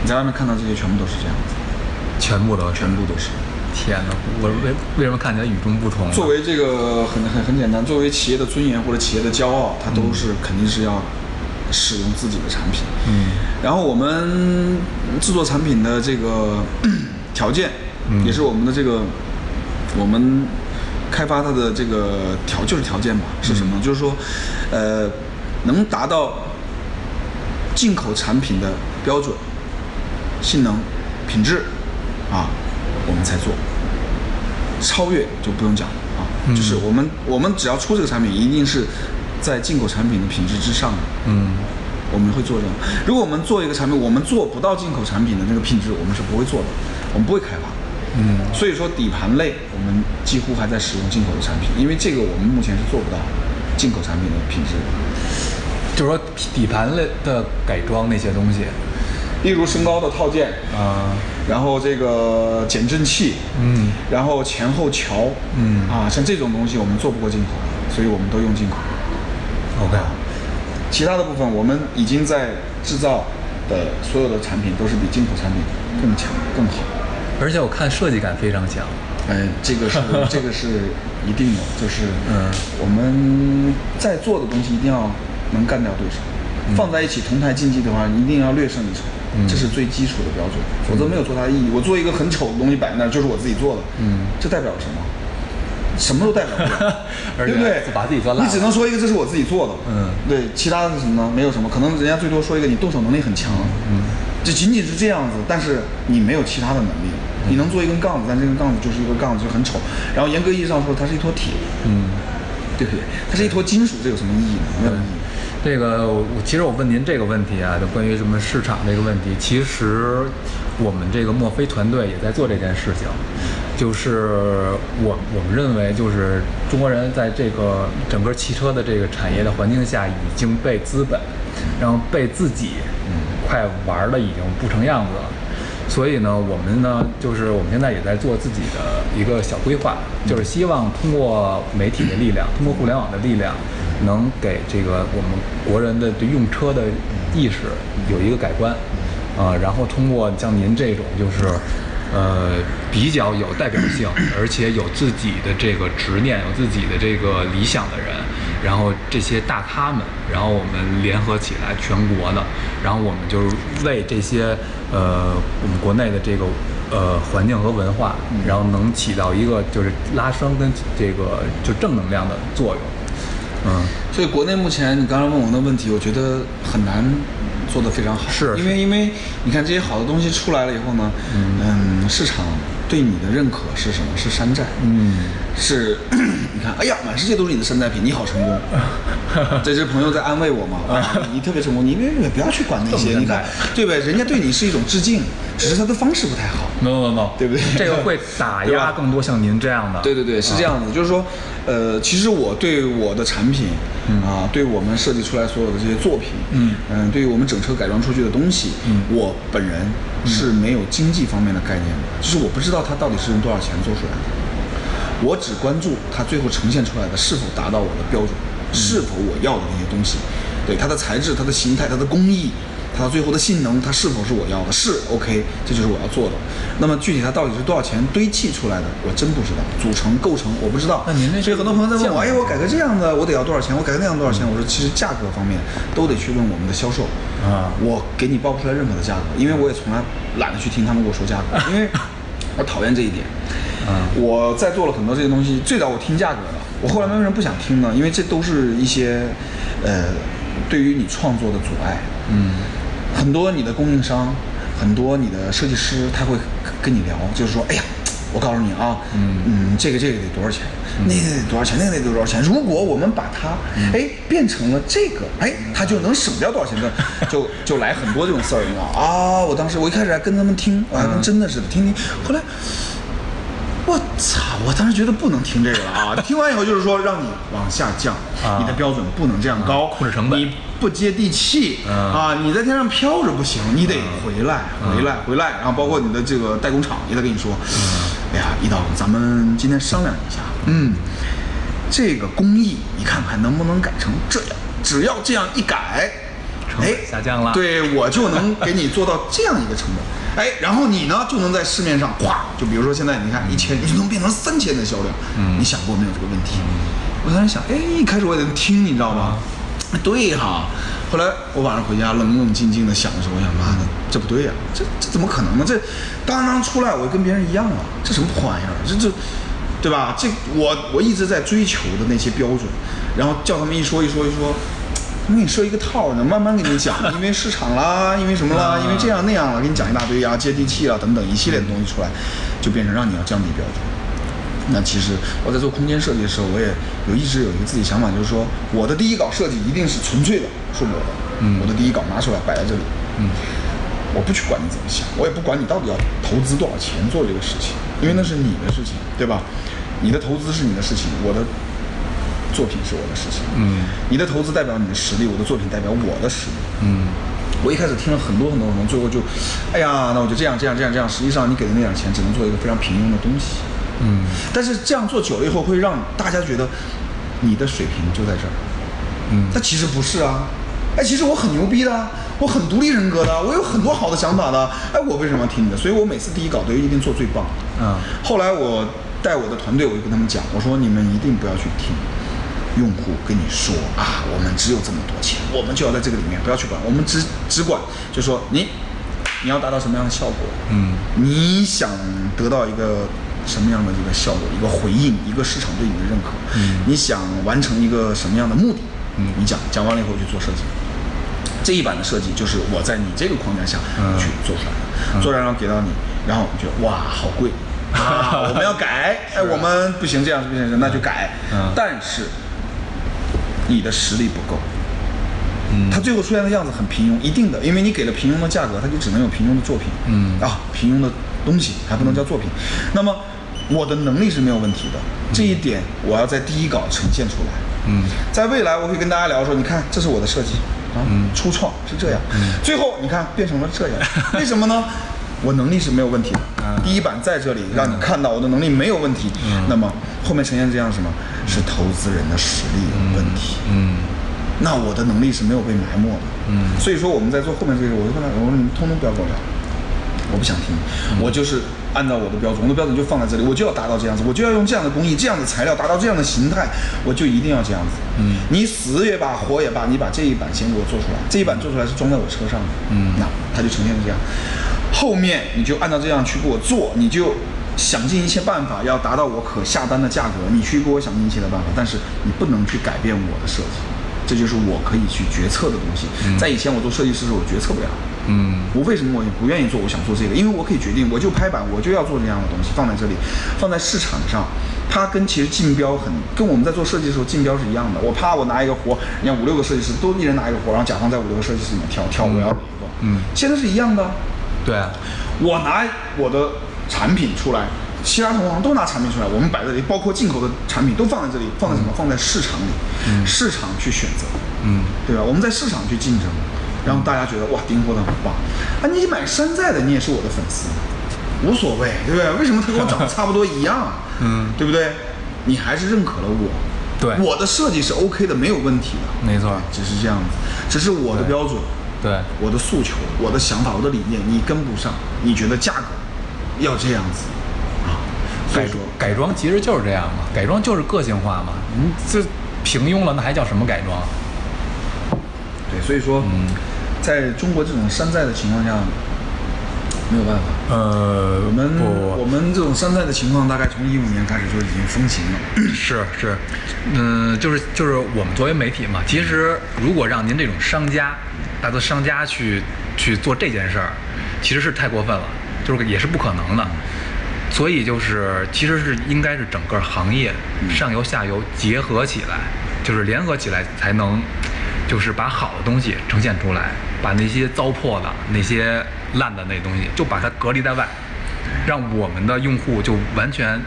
Speaker 2: 你在外面看到这些全部都是这样子，
Speaker 1: 全部都是。
Speaker 2: 全部都是。
Speaker 1: 天哪，我为为什么看起来与众不同？
Speaker 2: 作为这个很很很简单，作为企业的尊严或者企业的骄傲，它都是肯定是要使用自己的产品。
Speaker 1: 嗯
Speaker 2: 然后我们制作产品的这个 条件，
Speaker 1: 嗯
Speaker 2: 也是我们的这个我们开发它的这个条就是条件吧，是什么？就是说，呃，能达到进口产品的标准、性能、品质啊，我们才做。超越就不用讲了啊，
Speaker 1: 嗯
Speaker 2: 就是我们我们只要出这个产品，一定是在进口产品的品质之上的。
Speaker 1: 嗯
Speaker 2: 我们会做这样。如果我们做一个产品，我们做不到进口产品的那个品质，我们是不会做的，我们不会开发。
Speaker 1: 嗯
Speaker 2: 所以说底盘类我们几乎还在使用进口的产品，因为这个我们目前是做不到进口产品的品质。
Speaker 1: 就是说底盘类的改装那些东西，
Speaker 2: 例如升高的套件，
Speaker 1: 啊，
Speaker 2: 然后这个减震器，
Speaker 1: 嗯
Speaker 2: 然后前后桥，
Speaker 1: 嗯
Speaker 2: 啊，像这种东西我们做不过进口，所以我们都用进口。
Speaker 1: ，OK，
Speaker 2: 其他的部分我们已经在制造的所有的产品都是比进口产品更强更好。
Speaker 1: 而且我看设计感非常强。
Speaker 2: 嗯，这个是 这个是一定的，就是
Speaker 1: 嗯
Speaker 2: 我们在做的东西一定要能干掉对手，放在一起同台竞技的话，一定要略胜一筹，
Speaker 1: 嗯
Speaker 2: 这是最基础的标准，否则没有做它的意义。我做一个很丑的东西摆在那儿，就是我自己做的，
Speaker 1: 嗯
Speaker 2: 这代表什么？什么都代表不了，对不对？
Speaker 1: 把自己做烂了
Speaker 2: 你只能说一个这是我自己做的，
Speaker 1: 嗯
Speaker 2: 对，其他的是什么呢？没有什么，可能人家最多说一个你动手能力很强，
Speaker 1: 嗯，
Speaker 2: 这仅仅是这样子，但是你没有其他的能力。你能做一根杠子，但这根杠子就是一个杠子，就很丑。然后严格意义上说，它是一坨铁，
Speaker 1: 嗯，
Speaker 2: 对不对？它是一坨金属，这有什么意义呢？没有意义。
Speaker 1: 这个我我其实我问您这个问题啊，就关于什么市场这个问题，其实我们这个墨菲团队也在做这件事情，就是我我们认为就是中国人在这个整个汽车的这个产业的环境下，已经被资本，然后被自己嗯快玩的已经不成样子了。所以呢，我们呢，就是我们现在也在做自己的一个小规划，就是希望通过媒体的力量，通过互联网的力量，能给这个我们国人的对用车的意识有一个改观，啊、然后通过像您这种就是，呃，比较有代表性，而且有自己的这个执念、有自己的这个理想的人，然后这些大咖们，然后我们联合起来，全国的，然后我们就是为这些呃我们国内的这个呃环境和文化，然后能起到一个就是拉升跟这个就正能量的作用。嗯，
Speaker 2: 所以国内目前你刚刚问我的问题，我觉得很难做得非常好，
Speaker 1: 是
Speaker 2: 因为因为你看这些好的东西出来了以后呢，嗯市场对你的认可是什么？是山寨，
Speaker 1: 嗯，
Speaker 2: 是 你看，哎呀，满世界都是你的山寨品，你好成功。这是朋友在安慰我嘛？啊，你特别成功，你别别不要去管那些，你看，对呗？人家对你是一种致敬，只是他的方式不太好。
Speaker 1: no no no，
Speaker 2: 对不对
Speaker 1: 这个会 打压更多像您这样的。
Speaker 2: 对对对，是这样子，就是说，呃，其实我对我的产品，啊，对我们设计出来所有的这些作品，
Speaker 1: 嗯
Speaker 2: 嗯，对于我们整车改装出去的东西，
Speaker 1: 嗯
Speaker 2: 我本人是没有经济方面的概念的，就是我不知道它到底是用多少钱做出来的，我只关注它最后呈现出来的是否达到我的标准，是否我要的那些东西，对它的材质、它的形态、它的工艺。它最后的性能，它是否是我要的？是 OK，这就是我要做的。那么具体它到底是多少钱堆砌出来的，我真不知道。组成构成我不知道。
Speaker 1: 那您那
Speaker 2: 所以很多朋友在问我，哎，我改个这样的，我得要多少钱？我改个那样多少钱？我说其实价格方面都得去问我们的销售
Speaker 1: 啊
Speaker 2: 我给你报不出来任何的价格，因为我也从来懒得去听他们给我说价格，因为我讨厌这一点。
Speaker 1: 嗯
Speaker 2: 我在做了很多这些东西，最早我听价格的，我后来为什么不想听呢？因为这都是一些呃对于你创作的阻碍。
Speaker 1: 嗯
Speaker 2: 很多你的供应商，很多你的设计师，他会跟你聊，就是说，哎呀，我告诉你啊，嗯这个这个得多少钱，那个得多少钱，那个得多少钱。如果我们把它哎变成了这个，哎，它就能省掉多少钱的，就就来很多这种事儿，你知道啊？我当时我一开始还跟他们听，我还跟真的似的听听，后来。我操！我当时觉得不能听这个了啊！听完以后就是说让你往下降，
Speaker 1: 啊
Speaker 2: 你的标准不能这样高，
Speaker 4: 控制成本
Speaker 2: 你不接地气
Speaker 1: 嗯
Speaker 2: 啊！你在天上飘着不行，你得回来，
Speaker 1: 嗯
Speaker 2: 回来，回来。然后包括你的这个代工厂也得跟你说，哎呀，一刀，咱们今天商量一下，嗯，这个工艺你看看能不能改成这样？只要这样一改，
Speaker 4: 成本
Speaker 2: 哎，
Speaker 4: 下降了
Speaker 2: 对我就能给你做到这样一个成本。哎，然后你呢就能在市面上咵，就比如说现在你看一千，你就能变成三千的销量。嗯，你想过没有这个问题？我当时想，哎，一开始我也在听，你知道吗？对哈。后来我晚上回家冷冷静静的想的时候，我想妈的，这不对呀、这这怎么可能呢？这当当出来我跟别人一样啊，这什么破玩意儿？这这。对吧？这我我一直在追求的那些标准，然后叫他们一说一说一说，他给你设一个套儿呢，慢慢给你讲，因为市场啦，因为什么啦，因为这样那样了，给你讲一大堆啊，接地气啊等等一系列的东西出来，就变成让你要降低标准。那其实我在做空间设计的时候，我也有一直有一个自己想法，就是说我的第一稿设计一定是纯粹的，是我的，嗯，我的第一稿拿出来摆在这里，嗯，我不去管你怎么想，我也不管你到底要投资多少钱做这个事情，因为那是你的事情，对吧？你的投资是你的事情，我的作品是我的事情，嗯，你的投资代表你的实力，我的作品代表我的实力，嗯。我一开始听了很多很多很多，最后就，哎呀，那我就这样这样这样这样。实际上，你给的那点钱只能做一个非常平庸的东西。嗯。但是这样做久了以后，会让大家觉得你的水平就在这儿。嗯。但其实不是啊。哎，其实我很牛逼的啊，我很独立人格的啊，我有很多好的想法的。哎，我为什么要听你的？所以我每次第一稿都一定做最棒。
Speaker 1: 嗯
Speaker 2: 后来我带我的团队，我就跟他们讲，我说你们一定不要去听。用户跟你说啊，我们只有这么多钱，我们就要在这个里面，不要去管，我们只只管就说你你要达到什么样的效果，
Speaker 1: 嗯，
Speaker 2: 你想得到一个什么样的这个效果，一个回应，一个市场对你的认可，嗯，你想完成一个什么样的目的，嗯，你讲讲完了以后去做设计，这一版的设计就是我在你这个框架下
Speaker 1: 嗯。
Speaker 2: 去做出来的，做出来然后给到你，然后你觉得哇好贵。啊，我们要改，哎，我们不行，这样不行，那就改。
Speaker 1: 嗯。
Speaker 2: 但是你的实力不够，嗯，他最后出现的样子很平庸，一定的，因为你给了平庸的价格，他就只能有平庸的作品，
Speaker 1: 嗯。
Speaker 2: 啊，平庸的东西还不能叫作品。那么我的能力是没有问题的，这一点我要在第一稿呈现出来。
Speaker 1: 嗯，
Speaker 2: 在未来我会跟大家聊说，你看这是我的设计啊，初创是这样，最后你看变成了这样，为什么呢？我能力是没有问题的，第一版在这里让你看到我的能力没有问题，那么后面呈现这样是什么？是投资人的实力有问题，
Speaker 1: 嗯。
Speaker 2: 那我的能力是没有被埋没的。嗯，所以说我们在做后面这个，我就跟他我说你们通通不要跟我聊，我不想听，我就是按照我的标准，我的标准就放在这里，我就要达到这样子，我就要用这样的工艺、这样的材料达到这样的形态，我就一定要这样子。嗯，你死也罢，活也罢，你把这一版先给我做出来，这一版做出来是装在我车上的，嗯，那它就呈现这样，后面你就按照这样去给我做，你就。想尽一切办法要达到我可下单的价格，你去给我想尽一切的办法，但是你不能去改变我的设计，这就是我可以去决策的东西。在以前我做设计师的时候，我决策不了。
Speaker 1: 嗯
Speaker 2: 我为什么我也不愿意做？我想做这个，因为我可以决定，我就拍板，我就要做这样的东西，放在这里，放在市场上，它跟其实竞标很，跟我们在做设计的时候竞标是一样的。我啪，我拿一个活，你看五六个设计师都一人拿一个活，然后甲方在五六个设计师里面挑，挑我要哪一个。
Speaker 1: 嗯，
Speaker 2: 现在是一样的。
Speaker 1: 对啊，
Speaker 2: 我拿我的产品出来，其他同行都拿产品出来，我们摆在这里，包括进口的产品都放在这里，放在什么？放在市场里，市场去选择，
Speaker 1: 嗯
Speaker 2: 对吧？我们在市场去竞争，让大家觉得哇，丁货的很棒啊！你买山寨的，你也是我的粉丝，无所谓，对不对？为什么他跟我长得差不多一样？
Speaker 1: 嗯，
Speaker 2: 对不对？你还是认可了我，
Speaker 1: 对
Speaker 2: 我的设计是 OK 的，没有问题的，
Speaker 1: 没错，
Speaker 2: 只是这样子，只是我的标准。
Speaker 1: 对，
Speaker 2: 我的诉求、我的想法、我的理念，你跟不上，你觉得价格要这样子啊？所
Speaker 4: 改
Speaker 2: 以说，
Speaker 4: 改装其实就是这样嘛，改装就是个性化嘛。你这平庸了，那还叫什么改装？
Speaker 2: 对，所以说，
Speaker 1: 嗯
Speaker 2: 在中国这种山寨的情况下，没有办法。
Speaker 1: 呃，
Speaker 2: 我们我们这种山寨的情况，大概从一五年开始就已经风行了。
Speaker 4: 是是，嗯，就是就是我们作为媒体嘛，其实如果让您这种商家，大多商家去去做这件事儿，其实是太过分了，就是也是不可能的。
Speaker 1: 所以就是其实是应该是整个行业上游下游结合起来，就是联合起来才能，就是把好的东西呈现出来，把那些糟粕的、那些烂的那东西就把它隔离在外，让我们的用户就完全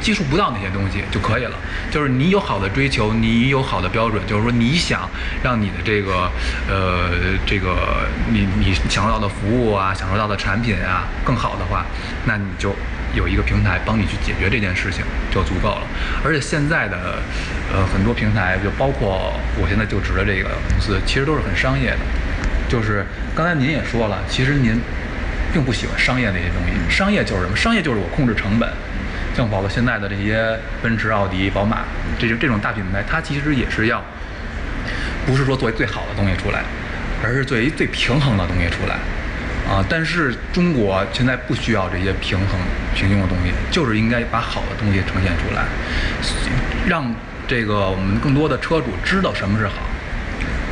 Speaker 1: 接触不到那些东西就可以了。就是你有好的追求，你有好的标准，就是说你想让你的这个呃这个你你享受到的服务啊，享受到的产品啊更好的话，那你就有一个平台帮你去解决这件事情就足够了。而且现在的呃很多平台，就包括我现在就职的这个公司，其实都是很商业的。就是刚才您也说了，其实您并不喜欢商业那些东西。商业就是什么？商业就是我控制成本。像包括现在的这些奔驰、奥迪、宝马，这就这种大品牌，它其实也是要，不是说作为最好的东西出来，而是作为最平衡的东西出来。啊，但是中国现在不需要这些平衡、平庸的东西，就是应该把好的东西呈现出来，让这个我们更多的车主知道什么是好。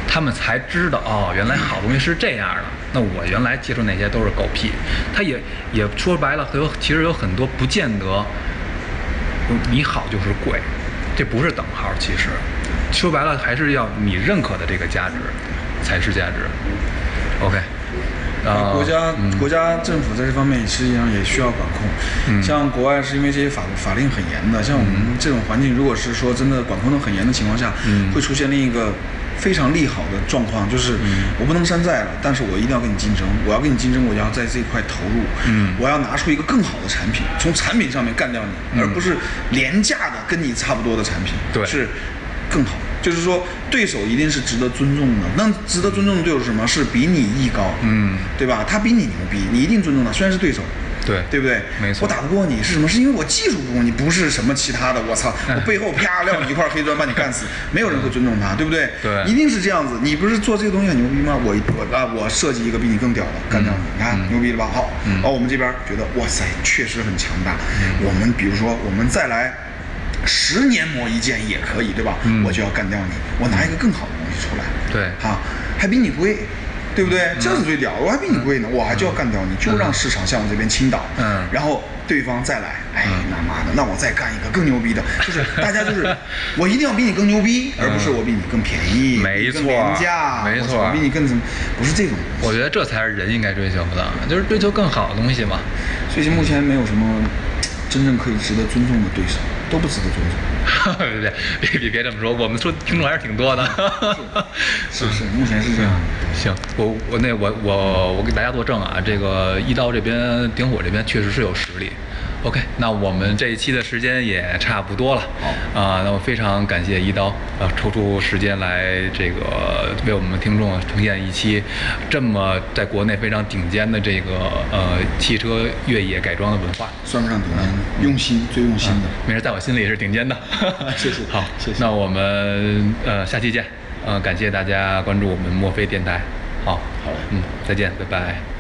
Speaker 1: 他们才知道哦，原来好东西是这样的。那我原来接触那些都是狗屁。他也也说白了，有其实有很多不见得，你好就是贵，这不是等号。其实说白了，还是要你认可的这个价值才是价值。OK，
Speaker 2: 啊，国家国家政府在这方面实际上也需要管控。像国外是因为这些法法令很严的，像我们这种环境，如果是说真的管控的很严的情况下，会出现另一个。非常利好的状况就是，我不能山寨了，但是我一定要跟你竞争。我要跟你竞争，我要在这一块投入。嗯，我要拿出一个更好的产品，从产品上面干掉你，而不是廉价的跟你差不多的产品。
Speaker 1: 对，
Speaker 2: 是更好。就是说，对手一定是值得尊重的。那值得尊重的对手是什么？是比你艺高。嗯，对吧？他比你牛逼，你一定尊重他。虽然是对手。
Speaker 1: 对，
Speaker 2: 对不对？
Speaker 1: 没错，
Speaker 2: 我打不过你是什么？是因为我技术不如你，不是什么其他的。我操，我背后啪撂你一块黑砖把你干死，没有人会尊重他，对不对？
Speaker 1: 对，
Speaker 2: 一定是这样子。你不是做这个东西很牛逼吗？我我啊，我设计一个比你更屌的，干掉你，你看牛逼了吧？好，哦，我们这边觉得哇塞，确实很强大。我们比如说，我们再来十年磨一剑也可以，对吧？我就要干掉你，我拿一个更好的东西出来。
Speaker 1: 对，
Speaker 2: 哈，还比你贵。对不对？这是最屌，我还比你贵呢，我还就要干掉你，就让市场向我这边倾倒。嗯，然后对方再来，哎，那妈的，那我再干一个更牛逼的，就是大家就是我一定要比你更牛逼，而不是我比你更便宜，
Speaker 1: 没错，
Speaker 2: 廉价，
Speaker 1: 没错，
Speaker 2: 比你更怎么？不是这种。
Speaker 1: 我觉得这才是人应该追求的，就是追求更好的东西嘛。
Speaker 2: 所以目前没有什么真正可以值得尊重的对手，都不值得尊重。
Speaker 1: 别别别别别这么说，我们说听众还是挺多的。
Speaker 2: 是是，目前是这样。
Speaker 1: 行，我我那我我我给大家作证啊，这个一刀这边顶火这边确实是有实力。OK，那我们这一期的时间也差不多了。好啊，那我非常感谢一刀啊，抽出时间来这个为我们听众呈现一期这么在国内非常顶尖的这个呃汽车越野改装的文化，
Speaker 2: 算不上顶尖，用心最用心的。
Speaker 1: 没事，在我心里也是顶尖的。
Speaker 2: 谢谢。
Speaker 1: 好，
Speaker 2: 谢谢。
Speaker 1: 那我们呃下期见。嗯，感谢大家关注我们墨菲电台。好，
Speaker 2: 好嘞。
Speaker 1: 嗯，再见，拜拜。